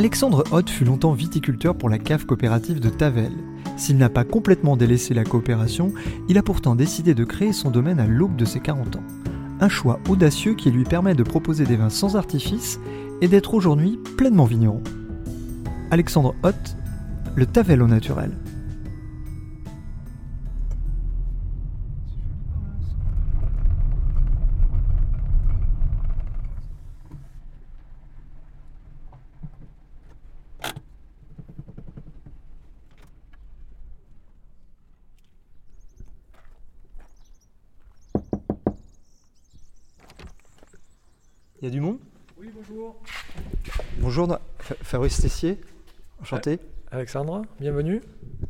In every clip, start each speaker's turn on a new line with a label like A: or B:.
A: Alexandre Hoth fut longtemps viticulteur pour la cave coopérative de Tavel. S'il n'a pas complètement délaissé la coopération, il a pourtant décidé de créer son domaine à l'aube de ses 40 ans. Un choix audacieux qui lui permet de proposer des vins sans artifice et d'être aujourd'hui pleinement vigneron. Alexandre Hoth, le Tavel au naturel. Il y a du monde?
B: Oui, bonjour.
A: Bonjour, Fa- Fabrice Tessier, enchanté.
B: Alexandre, bienvenue.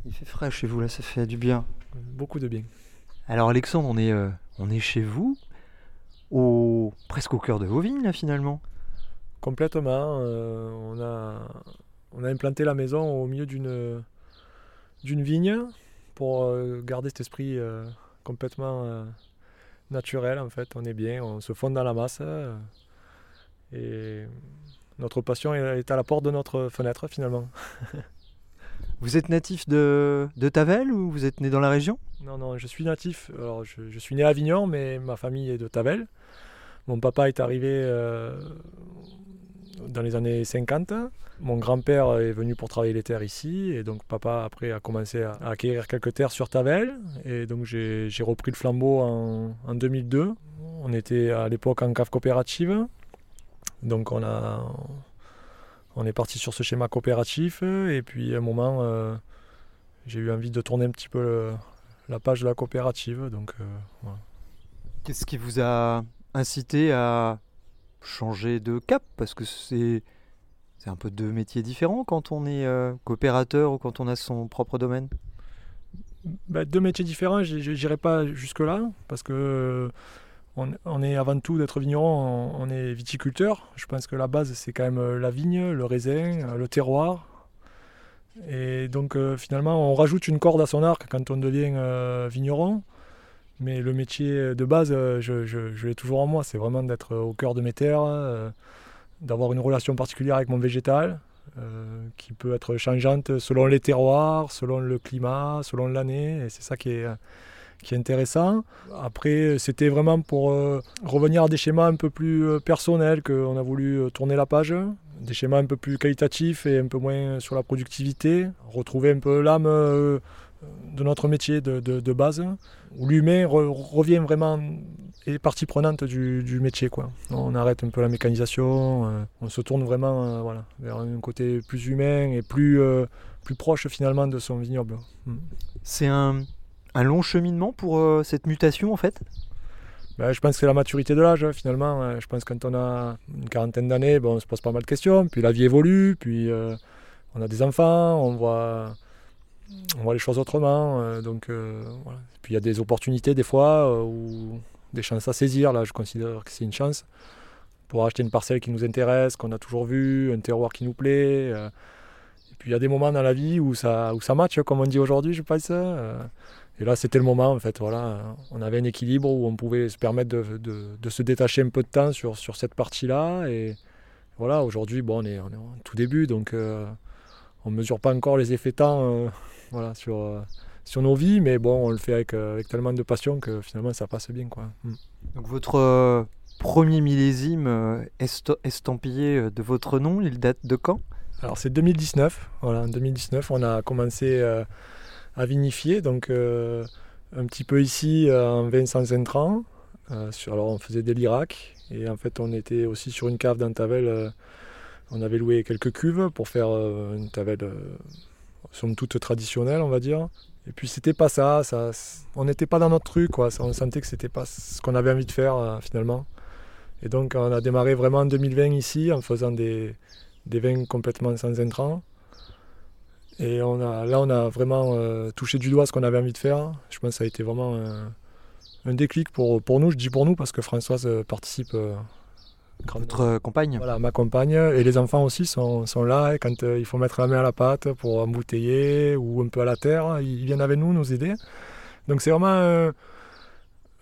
A: Il fait frais chez vous là, ça fait du bien.
B: Beaucoup de bien.
A: Alors Alexandre, on est, euh, on est chez vous, au, presque au cœur de vos vignes là finalement.
B: Complètement. euh, on, a, on a implanté la maison au milieu d'une, d'une vigne pour euh, garder cet esprit complètement naturel en fait. On est bien, on se fond dans la masse. Et notre passion est à la porte de notre fenêtre finalement.
A: Vous êtes natif de, de Tavel ou vous êtes né dans la région?
B: Non, non, je suis natif. Alors, je, je suis né à Avignon, mais ma famille est de Tavel. Mon papa est arrivé euh, dans les années 50. Mon grand-père est venu pour travailler les terres ici. Et donc, papa, après, a commencé à, à acquérir quelques terres sur Tavel. Et donc, j'ai j'ai repris le flambeau en, en 2002. On était à l'époque en cave coopérative. Donc, on a. On est parti sur ce schéma coopératif et puis à un moment, euh, j'ai eu envie de tourner un petit peu le- la page de la coopérative. Donc, euh, voilà.
A: Qu'est-ce qui vous a incité à changer de cap? Parce que c'est c'est un peu deux métiers différents quand on est euh, coopérateur ou quand on a son propre domaine.
B: Bah, deux métiers différents, je n'irai pas jusque-là, parce que on, est avant tout d'être vigneron, on, est viticulteur. Je pense que la base, c'est quand même euh, la vigne, le raisin, euh, le terroir. Et donc euh, finalement, on rajoute une corde à son arc quand on devient vigneron. Mais le métier de base, je, je- je l'ai toujours en moi. C'est vraiment d'être au cœur de mes terres, d'avoir une relation particulière avec mon végétal, qui peut être changeante selon les terroirs, selon le climat, selon l'année. Et c'est ça qui est, qui est intéressant. Après, c'était vraiment pour euh, revenir à des schémas un peu plus euh, personnels qu'on a voulu euh, tourner la page. Des schémas un peu plus qualitatifs et un peu moins sur la productivité. Retrouver un peu l'âme de notre métier de, base, où l'humain re- revient vraiment est partie prenante du, métier. Quoi. On arrête un peu la mécanisation, on se tourne vraiment vers un côté plus humain et plus, plus proche finalement de son vignoble. Mm.
A: C'est un, un long cheminement pour euh, cette mutation en fait?
B: Ben, je pense que c'est la maturité de l'âge hein, finalement. Euh, Je pense que quand on a une quarantaine d'années, on se pose pas mal de questions, puis la vie évolue, puis euh, on a des enfants, on voit, on voit les choses autrement. euh, donc. Puis il y a des opportunités des fois, ou des chances à saisir. Là, je considère que c'est une chance pour acheter une parcelle qui nous intéresse, qu'on a toujours vu, un terroir qui nous plaît. et puis il y a des moments dans la vie où ça, où ça match, comme on dit aujourd'hui, je pense. Et là, c'était le moment, en fait. Voilà, on avait un équilibre où on pouvait se permettre de, de- de se détacher un peu de temps sur, sur cette partie-là. Et voilà, aujourd'hui, bon, on est, on est en tout début, donc euh, on ne mesure pas encore les effets temps euh, voilà, sur, euh, sur nos vies, mais bon, on le fait avec, avec tellement de passion que finalement, ça passe bien. Quoi. Mm.
A: Donc votre premier millésime est estampillé de votre nom, il date de quand?
B: Alors, c'est 2019. Voilà, en 2019, on a commencé à vinifier, donc euh, un petit peu ici euh, en vin sans intrants. Euh, alors, on faisait des lirac, et en fait, on était aussi sur une cave dans Tavel. on avait loué quelques cuves pour faire une Tavel, somme toute traditionnelle, on va dire. Et puis c'était pas ça, ça on n'était pas dans notre truc, quoi. on sentait que c'était pas ce qu'on avait envie de faire finalement. Et donc on a démarré vraiment en 2020 ici en faisant des, des vins complètement sans intrants. Et on a, là on a vraiment euh, touché du doigt ce qu'on avait envie de faire. Je pense que ça a été vraiment un déclic pour, pour nous, je dis pour nous parce que Françoise participe
A: votre compagne
B: Voilà, ma compagne. Et les enfants aussi sont, sont là. Et quand euh, il faut mettre la main à la pâte pour embouteiller ou un peu à la terre, ils viennent avec nous nous aider. Donc c'est vraiment euh,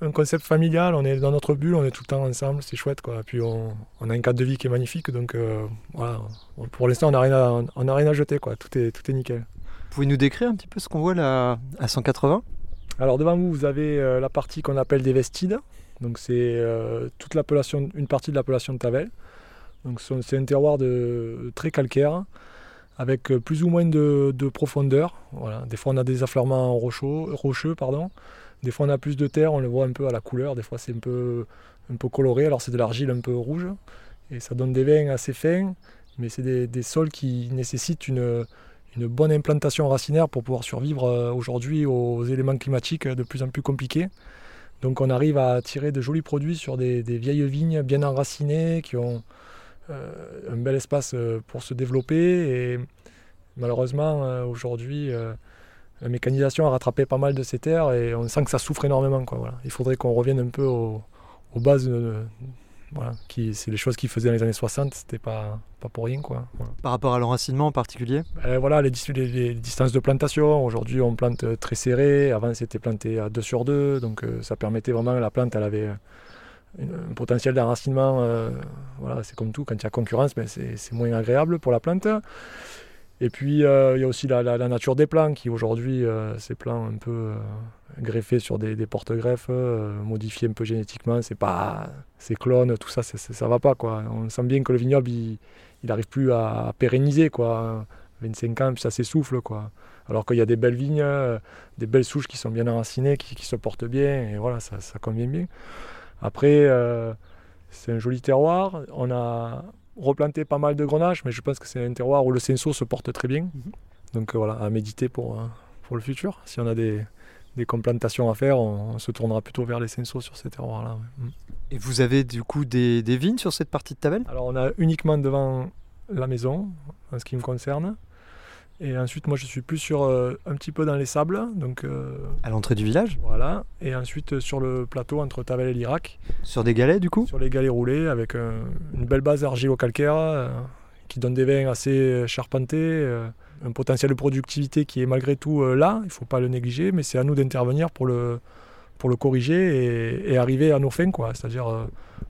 B: un concept familial. On est dans notre bulle, on est tout le temps ensemble, c'est chouette. Quoi. Puis on, on, a un cadre de vie qui est magnifique. Donc euh, voilà, pour l'instant, on n'a rien, à, on a rien à jeter. Quoi. Tout, est, tout est nickel.
A: Vous pouvez nous décrire un petit peu ce qu'on voit là à 180
B: Alors devant vous, vous avez la partie qu'on appelle des vestides. Donc c'est euh, toute l'appellation, une partie de l'appellation de Tavel. Donc c'est un terroir de, très calcaire avec euh, plus ou moins de, profondeur. Voilà. Des fois on a des affleurements rocheux, rocheux pardon. Des fois on a plus de terre, on le voit un peu à la couleur. Des fois c'est un peu, coloré, alors c'est de l'argile un peu rouge. Et ça donne des vins assez fins, mais c'est des, sols qui nécessitent une, bonne implantation racinaire pour pouvoir survivre euh, aujourd'hui aux éléments climatiques de plus en plus compliqués. Donc on arrive à tirer de jolis produits sur des, vieilles vignes bien enracinées qui ont euh, un bel espace euh, pour se développer. Et malheureusement, aujourd'hui, la mécanisation a rattrapé pas mal de ces terres et on sent que ça souffre énormément. Il faudrait qu'on revienne un peu aux, bases voilà, c'est les choses qu'ils faisaient dans les années 60, c'était pas, pas pour rien. Quoi.
A: Par rapport à l'enracinement en particulier?
B: Euh, Voilà, les, distances de plantation. Aujourd'hui, on plante très serré. Avant, c'était planté à 2 sur 2. Donc, euh, ça permettait vraiment, la plante, elle avait un potentiel d'enracinement. Euh, voilà, c'est comme tout, quand il y a concurrence, mais ben, c'est moins agréable pour la plante. Et puis, euh, il y a aussi la, nature des plants qui, aujourd'hui, euh, ces plants un peu euh, greffés sur des, porte-greffes, modifiés un peu génétiquement, c'est pas. Ces clones, tout ça, ça va pas. Quoi. On sent bien que le vignoble, il n'arrive plus à, pérenniser. Quoi. 25 ans, puis ça s'essouffle. Quoi. Alors qu'il y a des belles vignes, des belles souches qui sont bien enracinées, qui, se portent bien, et voilà, ça, ça convient bien. Après, c'est un joli terroir. On a replanté pas mal de grenaches, mais je pense que c'est un terroir où le senso se porte très bien. Mhm. Donc euh, voilà, à méditer pour, euh, pour le futur. Si on a des, des complantations à faire, on, se tournera plutôt vers les sensos sur ces terroirs-là.
A: Mhm. Et vous avez du coup des, des, vignes sur cette partie de Tavel
B: Alors on a uniquement devant la maison, en ce qui me concerne. Et ensuite, moi, je suis plus sur euh, un petit peu dans les sables, donc euh,
A: à l'entrée du village?
B: Voilà. Et ensuite euh, sur le plateau entre Tavel et l'Irak.
A: Sur des galets, du coup?
B: Sur les galets roulés, avec une belle base argilo-calcaire qui donne des vins assez charpentés, un potentiel de productivité qui est malgré tout là. Il ne faut pas le négliger, mais c'est à nous d'intervenir pour le pour le corriger et, arriver à nos fins, quoi. C'est-à-dire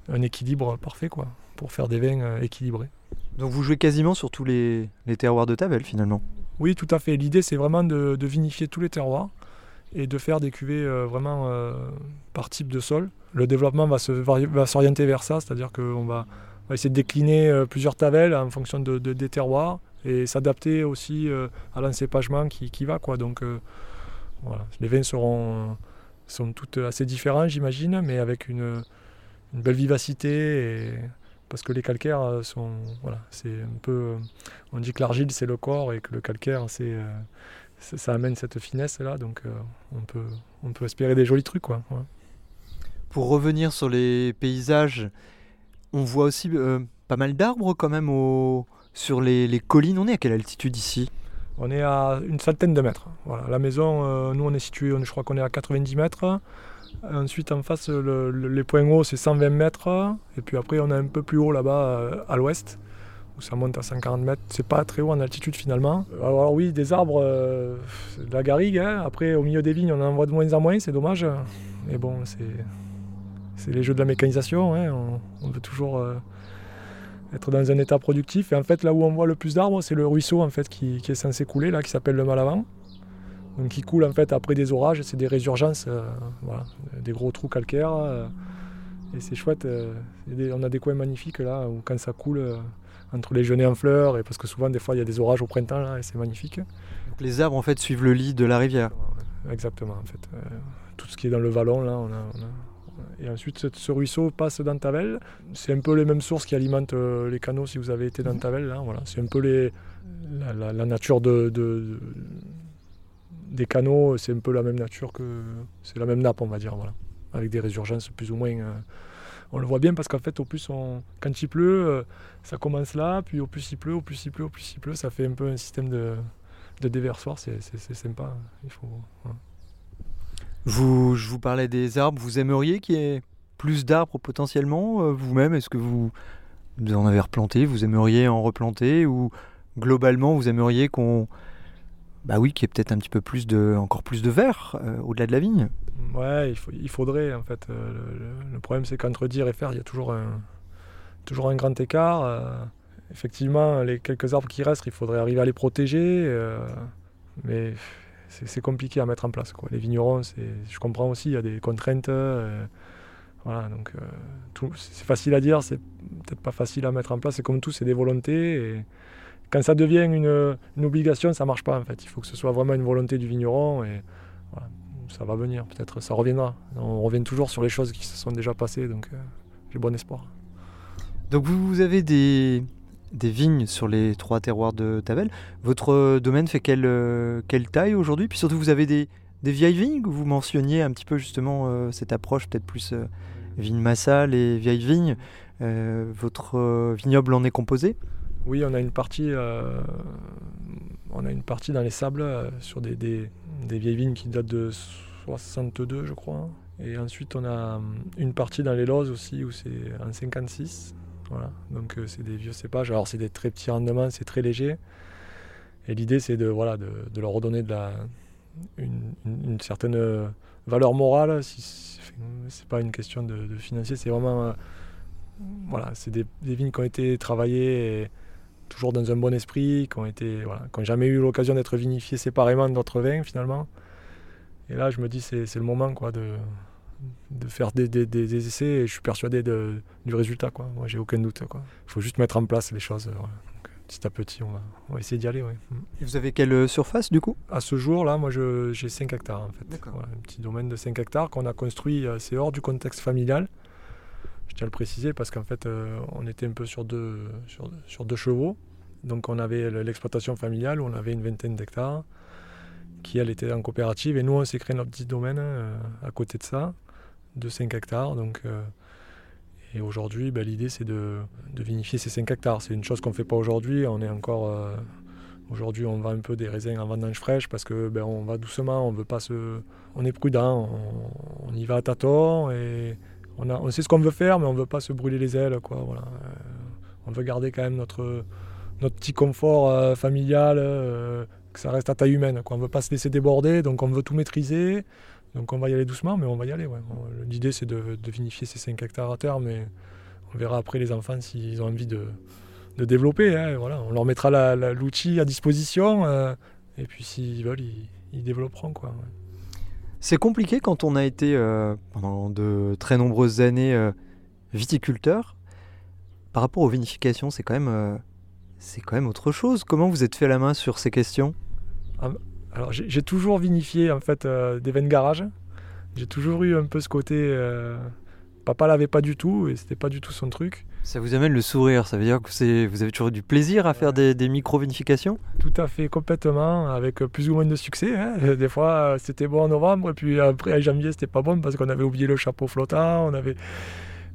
B: un équilibre parfait, quoi, pour faire des vins équilibrés.
A: Donc vous jouez quasiment sur tous les, terroirs de Tavel finalement
B: oui, tout à fait. L'idée, c'est vraiment de, vinifier tous les terroirs et de faire des cuvées euh, vraiment euh, par type de sol. Le développement va, s'orienter vers ça, c'est-à-dire qu'on va, essayer de décliner euh, plusieurs tavelles en fonction de, des terroirs et s'adapter aussi à l'encépagement qui, qui, va. Quoi. Donc voilà. les vins seront sont toutes assez différents, j'imagine, mais avec une, une, belle vivacité et parce que les calcaires euh, sont voilà c'est un peu euh, on dit que l'argile c'est le corps et que le calcaire c'est euh, ça amène cette finesse là donc on peut on peut espérer des jolis trucs quoi.
A: Pour revenir sur les paysages on voit aussi pas mal d'arbres quand même au, sur les, les, collines. On est à quelle altitude ici?
B: On est à une centaine de mètres. Voilà. La maison nous on est situé je crois qu'on est à 90 mètres Ensuite, en face, les points hauts, c'est 120 mètres. Et puis après, on a un peu plus haut là-bas, euh, à l'ouest, où ça monte à 140 mètres. C'est pas très haut en altitude finalement. Alors oui, des arbres, euh, de la garrigue. Hein. Après, au milieu des vignes, on en voit de moins en moins, c'est dommage. Mais bon, c'est les jeux de la mécanisation. Hein. On, veut toujours euh, être dans un état productif. Et en fait, là où on voit le plus d'arbres, c'est le ruisseau en fait, qui, qui, est censé couler, là, qui s'appelle le Malavant donc qui coule en fait après des orages, c'est des résurgences, euh, des gros trous calcaires. Euh, et c'est chouette, euh, on a des coins magnifiques là où quand ça coule entre les genêts en fleurs, et parce que souvent des fois il y a des orages au printemps là, et c'est magnifique.
A: Donc les arbres en fait suivent le lit de la rivière.
B: Exactement en fait. tout ce qui est dans le vallon là, on a, et ensuite, ce ruisseau passe dans Tavel. C'est un peu les mêmes sources qui alimentent les canaux si vous avez été dans mhm. Tavel. Voilà. C'est un peu les, la, nature de, des canaux, c'est un peu la même nature que. C'est la même nappe, on va dire, voilà. Avec des résurgences plus ou moins. euh, on le voit bien parce qu'en fait, au plus, on, quand il pleut, euh, ça commence là, puis au plus il pleut, au plus il pleut, au plus il pleut, ça fait un peu un système de, de déversoir, c'est sympa. Il faut.
A: Vous, je vous parlais des arbres. Vous aimeriez qu'il y ait plus d'arbres potentiellement euh, vous-même? Est-ce que vous en avez replanté Vous aimeriez en replanter? Ou globalement, vous aimeriez qu'on. Bah oui, qu'il y ait peut-être un petit peu plus de, encore plus de verre euh, au-delà de la vigne
B: Ouais, il, faudrait en fait. euh, le, problème, c'est qu'entre dire et faire, il y a toujours un, toujours un grand écart. euh, effectivement, les quelques arbres qui restent, il faudrait arriver à les protéger. mais c'est compliqué à mettre en place. Les vignerons, je comprends aussi, il y a des contraintes. voilà, donc c'est facile à dire, c'est peut-être pas facile à mettre en place. C'est comme tout, c'est des volontés. Quand ça devient une, obligation, ça marche pas en fait. Il faut que ce soit vraiment une volonté du vigneron. Et ça va venir, peut-être ça reviendra. On revient toujours sur les choses qui se sont déjà passées, donc euh, j'ai bon espoir.
A: Donc vous, avez des, vignes sur les trois terroirs de Tavel. Votre euh, domaine fait quelle, euh, quelle taille aujourd'hui? Puis surtout, vous avez des, vieilles vignes Vous mentionniez un petit peu justement cette approche peut-être plus vigne massale et vieilles vignes. Votre vignoble en est composé?
B: Oui, on a une partie, euh, on a une partie dans les sables euh, sur des, des- vieilles vignes qui datent de 62, je crois. Et ensuite, on a hum, une partie dans les lozes aussi où c'est en 56. Voilà, donc euh, c'est des vieux cépages. Alors c'est des très petits rendements, c'est très léger. Et l'idée, c'est de, voilà, de, leur redonner de la, une, certaine euh, valeur morale. Si, c'est pas une question de, financier, c'est vraiment, euh, voilà, c'est des, vignes qui ont été travaillées. Toujours dans un bon esprit, qui ont été, voilà, jamais eu l'occasion d'être vinifiés séparément d'autres vins finalement. Et là, je me dis c'est le moment quoi de, de faire des, des- des- des essais et je suis persuadé de- du résultat quoi. Moi, j'ai aucun doute. Il faut juste mettre en place les choses. Donc, petit à petit, on va, on va essayer d'y aller. ouais. Mm.
A: Et Vous avez quelle euh, surface du coup?
B: À ce jour là, moi, j'ai 5 hectares en fait. Voilà, un petit domaine de 5 hectares qu'on a construit. euh, C'est hors du contexte familial. Je tiens à le préciser parce qu'en fait, euh, on était un peu sur deux, chevaux. Donc, on avait le- l'exploitation familiale où on avait une vingtaine d'hectares qui, elle, était en coopérative. Et nous, on s'est créé notre petit domaine euh, à côté de ça, de 5 hectares. Donc, euh, et aujourd'hui, ben, l'idée, c'est de, vinifier ces 5 hectares. C'est une chose qu'on ne fait pas aujourd'hui. On est encore. Aujourd'hui, on vend un peu des raisins en vendange fraîche parce que ben, on va doucement, on veut pas se, on est prudent, on, on y va à tâtons et on, sait ce qu'on veut faire, mais on veut pas se brûler les ailes, quoi. Voilà. Euh, on veut garder quand même notre, notre petit confort euh, familial, euh, que ça reste à taille humaine. On veut pas se laisser déborder, donc on veut tout maîtriser. Donc on va y aller doucement, mais on va y aller. L'idée c'est de, vinifier ces 5 hectares à terre, mais on verra après les enfants s'ils ont envie de, de développer. hein, voilà. On leur mettra l'outil à disposition, et puis s'ils veulent, ils, développeront. Quoi.
A: C'est compliqué quand on a été euh, pendant de très nombreuses années euh, viticulteur. Par rapport aux vinifications, c'est quand même euh, c'est quand même autre chose. Comment vous êtes fait la main sur ces questions?
B: Alors j'ai toujours vinifié en fait des vins de garage. J'ai toujours eu un peu ce côté. Euh, papa l'avait pas du tout et c'était pas du tout son truc.
A: Ça vous amène le sourire, ça veut dire que c'est vous avez toujours eu du plaisir à faire des, des micro-vinifications?
B: Tout à fait, complètement, avec plus ou moins de succès. hein. Des fois, euh, c'était bon en novembre, et puis après, en janvier, c'était pas bon parce qu'on avait oublié le chapeau flottant. On avait...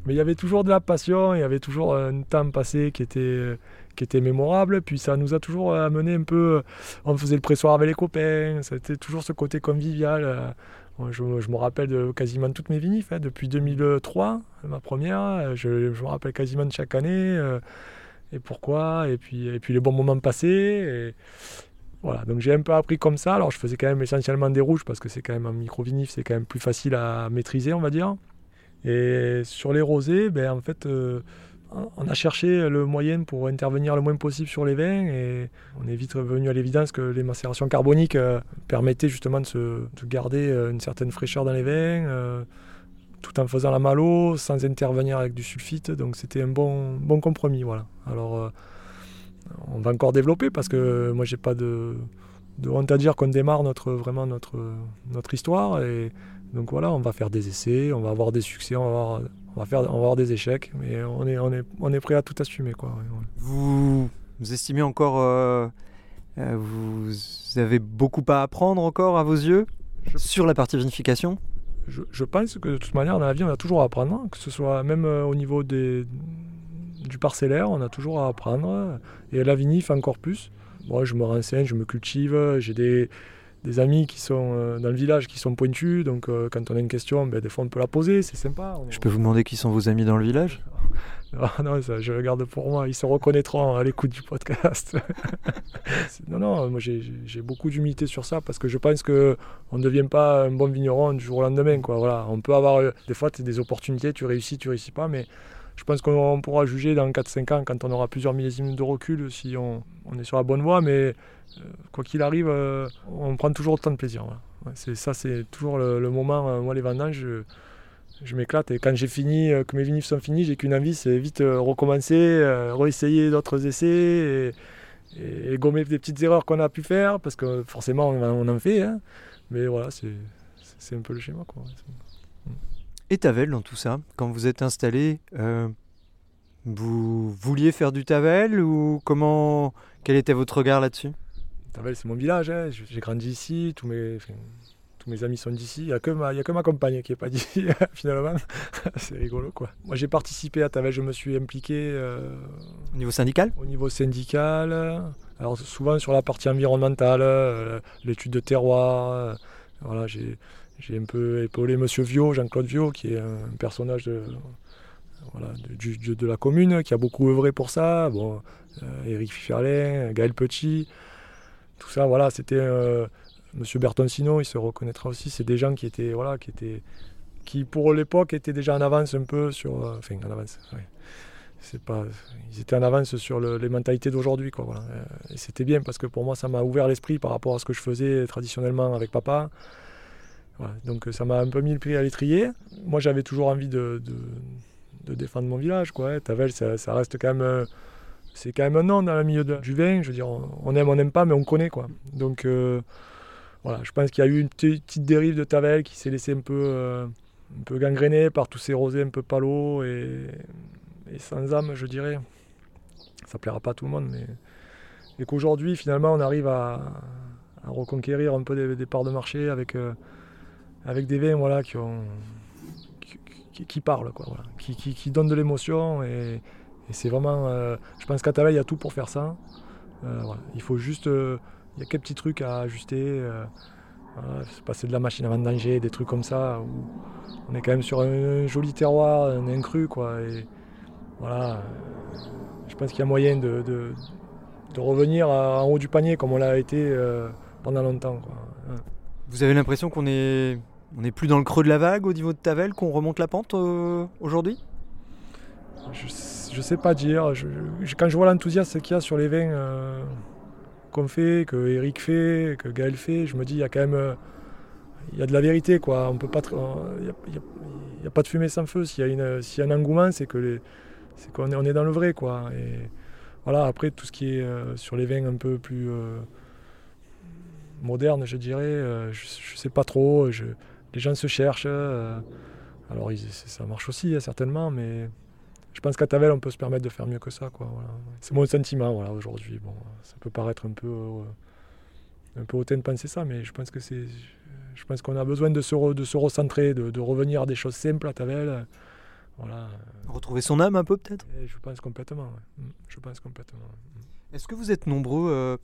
B: Mais il y avait toujours de la passion, il y avait toujours un temps passé qui était, qui était mémorable. Puis ça nous a toujours amené un peu. On faisait le pressoir avec les copains, c'était toujours ce côté convivial. Euh. Je, me rappelle de quasiment toutes mes vinifs, hein, depuis 2003, ma première. Je, je me rappelle quasiment de chaque année. euh, et pourquoi, et puis, et puis les bons moments passés. Voilà, donc j'ai un peu appris comme ça. Alors je faisais quand même essentiellement des rouges parce que c'est quand même un micro-vinif, c'est quand même plus facile à maîtriser, on va dire. Et sur les rosés, ben, en fait, euh, on a cherché le moyen pour intervenir le moins possible sur les vins et on est vite revenu à l'évidence que les macérations carboniques euh, permettaient justement de, se, de garder euh, une certaine fraîcheur dans les vins. euh, tout en faisant la malo, sans intervenir avec du sulfite. Donc c'était un bon, compromis. Voilà. Alors on va encore développer parce que moi j'ai pas de, honte à dire qu'on démarre notre, vraiment notre, histoire. Donc voilà, on va faire des essais, on va avoir des succès, on va avoir, on va faire, on va avoir des échecs, mais on est, on est, on est prêt à tout assumer. Quoi.
A: Vous, vous estimez encore euh, Euh, vous avez beaucoup à apprendre encore à vos yeux sur la partie vinification?
B: Je, je pense que de toute manière, dans la vie, on a toujours à apprendre, que ce soit même euh, au niveau des, du parcellaire, on a toujours à apprendre. Et la vinif, encore plus. Moi, je me renseigne, je me cultive. J'ai des, des amis qui sont euh, dans le village qui sont pointus, donc euh, quand on a une question, ben, des fois on peut la poser, c'est sympa. On-
A: Je peux vous demander qui sont vos amis dans le village?
B: Non, ça, je le garde pour moi, ils se reconnaîtront à l'écoute du podcast. Non, non, moi j'ai- beaucoup d'humilité sur ça parce que je pense que on ne devient pas un bon vigneron du jour au lendemain. Quoi. Voilà, on peut avoir euh, des fois des opportunités, tu réussis, tu réussis pas, mais je pense qu'on pourra juger dans 4-5 ans quand on aura plusieurs millésimes de recul si on, est sur la bonne voie, mais euh, quoi qu'il arrive, euh, on prend toujours autant de plaisir. c'est ça, c'est toujours le, moment. euh, moi, les vendanges, je, m'éclate. Et quand j'ai fini, que mes vinifs sont finis, j'ai qu'une envie, c'est vite recommencer, réessayer d'autres essais et, gommer des petites erreurs qu'on a pu faire, parce que forcément, on, en- fait. hein. Mais voilà, c'est un peu le schéma.
A: Et Tavel dans tout ça Quand vous êtes installé, euh, vous vouliez faire du Tavel ou comment Quel était votre regard là-dessus?
B: Tavel, c'est mon village. hein. J'ai grandi ici. Tous mes, enfin, tous mes amis sont d'ici. Il n'y a, que ma- il y a que ma compagne qui n'est pas d'ici, finalement. c'est rigolo, quoi. Moi, j'ai participé à Tavel. Je me suis impliqué euh,
A: Au niveau syndical?
B: au niveau syndical. Alors, souvent sur la partie environnementale, euh, l'étude de terroir. voilà, j'ai j'ai un peu épaulé Monsieur Viau, Jean-Claude Viau, qui est un personnage de, voilà, de, la commune, qui a beaucoup œuvré pour ça. Bon, euh, Éric Fiferlin, Gaël Petit, tout ça, voilà, c'était euh, Monsieur Bertoncino, il se reconnaîtra aussi. C'est des gens qui étaient, voilà, qui étaient, qui pour l'époque étaient déjà en avance un peu sur, euh, enfin en avance. C'est pas, ils étaient en avance sur le- les mentalités d'aujourd'hui, quoi. Voilà. Euh, Et c'était bien parce que pour moi, ça m'a ouvert l'esprit par rapport à ce que je faisais traditionnellement avec papa. Donc euh, ça m'a un peu mis le pied à l'étrier. Moi, j'avais toujours envie de, de, défendre mon village, quoi. Tavel, ça, reste quand même, euh, c'est quand même un nom dans le milieu du vin. Je veux dire, on, aime, on n'aime pas, mais on connaît, quoi. Donc euh, voilà, je pense qu'il y a eu une petite dérive de Tavel qui s'est laissée un peu, un peu gangrénée par tous ces rosés un peu palos et, sans âme, je dirais. Ça plaira pas à tout le monde, mais et qu'aujourd'hui, finalement, on arrive à, reconquérir un peu des, parts de marché avec, avec des vins voilà, qui, parlent, quoi, qui, donnent de l'émotion. Et, c'est vraiment. euh, je pense qu'à Tavel, il y a tout pour faire ça. Euh. Il faut juste. euh, il y a quelques petits trucs à ajuster. passer de la machine à vendanger, des trucs comme ça. On est quand même sur un, joli terroir, un incru, quoi. Et voilà. Je pense qu'il y a moyen de, revenir en haut du panier comme on l'a été pendant longtemps.
A: Vous avez l'impression qu'on est, on est plus dans le creux de la vague au niveau de Tavel, qu'on remonte la pente euh, aujourd'hui?
B: Je, je sais pas dire. Quand je vois l'enthousiasme qu'il y a sur les vins euh, qu'on fait, que Eric fait, que Gaël fait, je me dis il y a quand même euh, il y a de la vérité il y a, pas de fumée sans feu. S'il y a un engouement, c'est que c'est qu'on est on est dans le vrai quoi. Et voilà après tout ce qui est sur les vins un peu plus modernes, je dirais, je, je sais pas trop. Les gens se cherchent. euh, alors ils- ça marche aussi hein, certainement, mais je pense qu'à Tavel, on peut se permettre de faire mieux que ça. Quoi, voilà. C'est mon sentiment voilà, aujourd'hui. Bon, ça peut paraître un peu, euh, un peu hautain de penser ça, mais je pense que c'est, je pense qu'on a besoin de se, re- de se recentrer, de, de revenir à des choses simples à Tavel. Voilà,
A: Retrouver son âme un peu peut-être?
B: Et je pense complètement. ouais. Mm, Je pense complètement. ouais.
A: Est-ce que vous êtes nombreux, euh,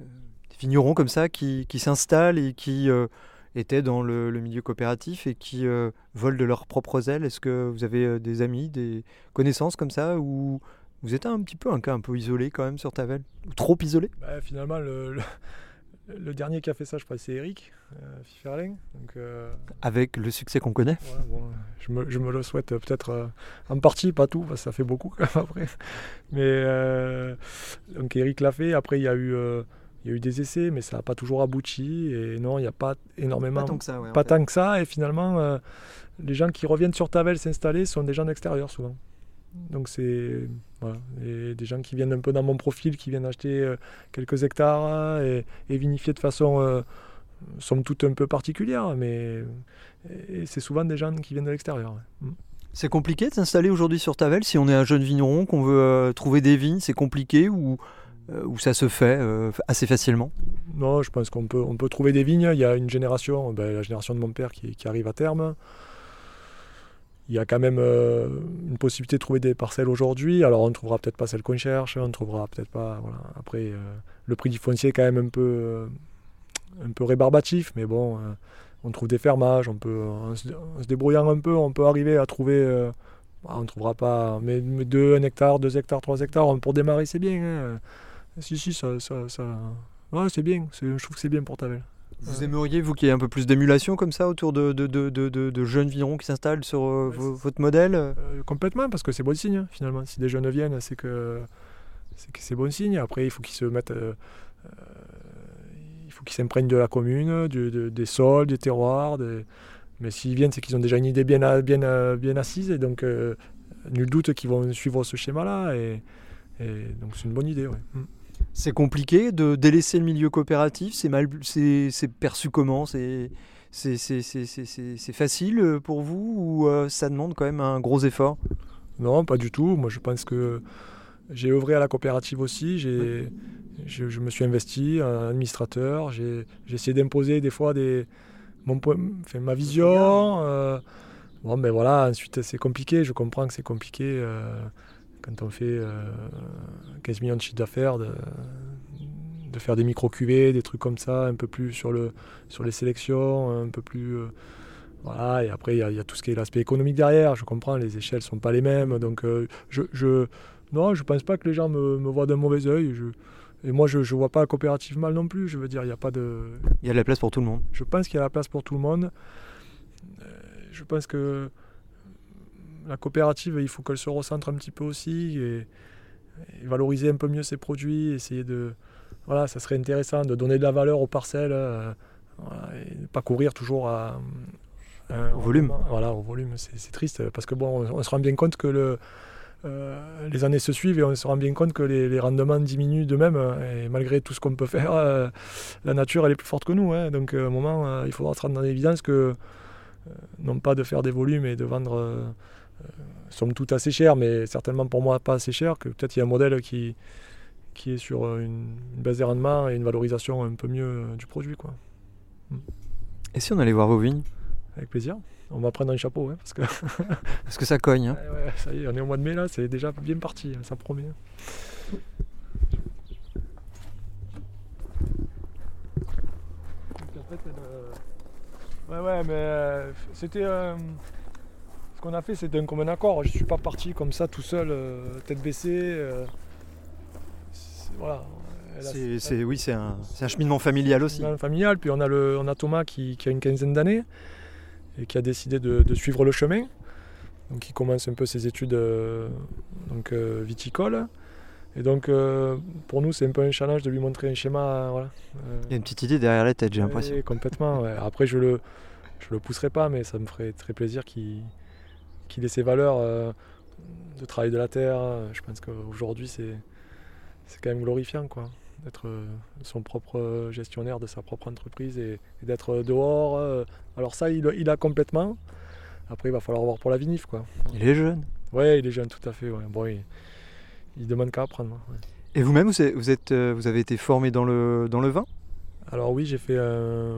A: euh, des vignerons comme ça, qui, qui s'installent et qui euh, étaient dans le, le milieu coopératif et qui euh, volent de leurs propres ailes Est-ce que vous avez euh, des amis, des connaissances comme ça ou vous êtes un petit peu un cas un peu isolé quand même sur Tavel Ou trop isolé?
B: Bah, finalement, le, le- le dernier qui a fait ça, je crois, c'est Eric euh, Fiferling. Donc, euh,
A: Avec le succès qu'on connaît?
B: Ouais, bon, je, me, je me le souhaite peut-être euh, en partie, pas tout, parce que ça fait beaucoup quand même après. Mais donc Eric l'a fait. Après, il y a eu, il y a eu des essais, mais ça n'a pas toujours abouti. Et non, il n'y a pas énormément.
A: Pas tant que ça, ouais,
B: pas tant que ça. Et finalement, euh, les gens qui reviennent sur Tavel s'installer sont des gens d'extérieur souvent. Donc c'est voilà, et des gens qui viennent un peu dans mon profil, qui viennent acheter euh, quelques hectares hein, et, et vinifier de façon euh, somme toute un peu particulière, mais c'est souvent des gens qui viennent de l'extérieur. ouais. Mm.
A: C'est compliqué de s'installer aujourd'hui sur Tavel si on est un jeune vigneron, qu'on veut euh, trouver des vignes, c'est compliqué ou où ça se fait euh, assez facilement
B: Non, je pense qu'on peut, on peut trouver des vignes. Il y a une génération, ben, la génération de mon père qui, arrive à terme. Il y a quand même euh, une possibilité de trouver des parcelles aujourd'hui. Alors on ne trouvera peut-être pas celle qu'on cherche, on ne trouvera peut-être pas. Après, euh, le prix du foncier est quand même un peu, euh, un peu rébarbatif, mais bon, euh, on trouve des fermages, on peut, en se, débrouillant un peu, on peut arriver à trouver. euh, on ne trouvera pas, mais, mais 2, 1 hectare, 2 hectares, 3 hectares, pour démarrer, c'est bien. hein. Si, si, ça. ça, ça... Ouais, c'est bien, je trouve que c'est bien pour Tavel.
A: Vous aimeriez, vous, qu'il y ait un peu plus d'émulation comme ça autour de, de, de, de, de- de jeunes vignerons qui s'installent sur euh,
B: Ouais,
A: votre modèle?
B: Euh, complètement, parce que c'est bon signe, hein, finalement. Si des jeunes viennent, c'est que c'est que c'est bon signe. Après, il faut qu'ils se mettent. euh, euh, il faut qu'ils s'imprègnent de la commune, du- de- des sols, des terroirs. des- Mais s'ils viennent, c'est qu'ils ont déjà une idée bien, bien, bien assise. Et donc, euh, nul doute qu'ils vont suivre ce schéma-là. Et, et donc, c'est une bonne idée. ouais. Mm.
A: C'est compliqué de délaisser le milieu coopératif? C'est mal, c'est perçu comment? C'est facile euh, pour vous ou euh, ça demande quand même un gros effort?
B: Non, pas du tout. Moi, je pense que j'ai œuvré à la coopérative aussi. J'ai, je, je me suis investi en administrateur. J'ai, essayé d'imposer des fois des, mon, enfin, ma vision. euh, bon, mais voilà, ensuite, c'est compliqué. Je comprends que c'est compliqué euh, quand on fait euh, 15 millions de chiffre d'affaires de, de faire des micro-cuvées, des trucs comme ça, un peu plus sur, le, sur les sélections, un peu plus. euh, voilà, et après, il y, a- il y a tout ce qui est l'aspect économique derrière. Je comprends, les échelles sont pas les mêmes. Donc, euh, je, je, non, je pense pas que les gens me, me voient d'un mauvais œil. Je, et moi, je ne vois pas la coopérative mal non plus. Je veux dire, il n'y a pas de.
A: Il y a de la place pour tout le monde.
B: Je pense qu'il y a la place pour tout le monde. Euh, Je pense que la coopérative, il faut qu'elle se recentre un petit peu aussi et, et valoriser un peu mieux ses produits, essayer de... Voilà, ça serait intéressant de donner de la valeur aux parcelles euh, voilà, et ne pas courir toujours à... à-
A: Au volume.
B: Voilà, au volume. C'est triste parce que bon, on, on se rend bien compte que le... euh, les années se suivent et on se rend bien compte que les, les rendements diminuent d'eux-mêmes. euh, Et malgré tout ce qu'on peut faire, euh, la nature, elle est plus forte que nous. hein. Donc, à un moment, euh, il faudra se rendre en évidence que, euh, non pas de faire des volumes et de vendre, euh, euh, somme toute assez cher, mais certainement pour moi pas assez cher, que peut-être il y a un modèle qui, qui est sur euh, une, une base de rendement et une valorisation un peu mieux euh, du produit. Quoi.
A: Et si on allait voir vos vignes?
B: Avec plaisir. On va prendre un chapeau, hein, parce que
A: Parce que ça cogne. hein.
B: Ouais, ouais, ça y est, on est au mois de mai là, c'est déjà bien parti, hein, ça promet. Ouais, ouais, mais euh, c'était. euh, ce qu'on a fait, c'était un commun accord. Je suis pas parti comme ça tout seul, euh, tête baissée. euh, c'est- voilà.
A: C'est, c'est- oui, c'est un, c'est un cheminement familial aussi.
B: Familial. Puis on a, le, on a Thomas qui, qui a une quinzaine d'années et qui a décidé de, de suivre le chemin. Donc il commence un peu ses études euh, donc, euh, viticoles. Et donc euh, pour nous c'est un peu un challenge de lui montrer un schéma. voilà.
A: Il y a une petite idée derrière la tête, j'ai l'impression.
B: complètement. ouais. Après je le, je le pousserai pas, mais ça me ferait très plaisir qu'il qu'il ait ses valeurs euh, de travail de la terre. Je pense qu'aujourd'hui c'est c'est quand même glorifiant quoi d'être euh, son propre euh, gestionnaire de sa propre entreprise et, et d'être dehors. euh. Alors ça, il, il a complètement. Après, il va falloir voir pour la vinif, quoi.
A: Il est jeune.
B: Ouais, il est jeune, tout à fait. Ouais. Bon, il, il demande qu'à apprendre. ouais.
A: Et vous-même, vous, êtes, euh, vous avez été formé dans le, dans le vin?
B: Alors oui, j'ai fait un,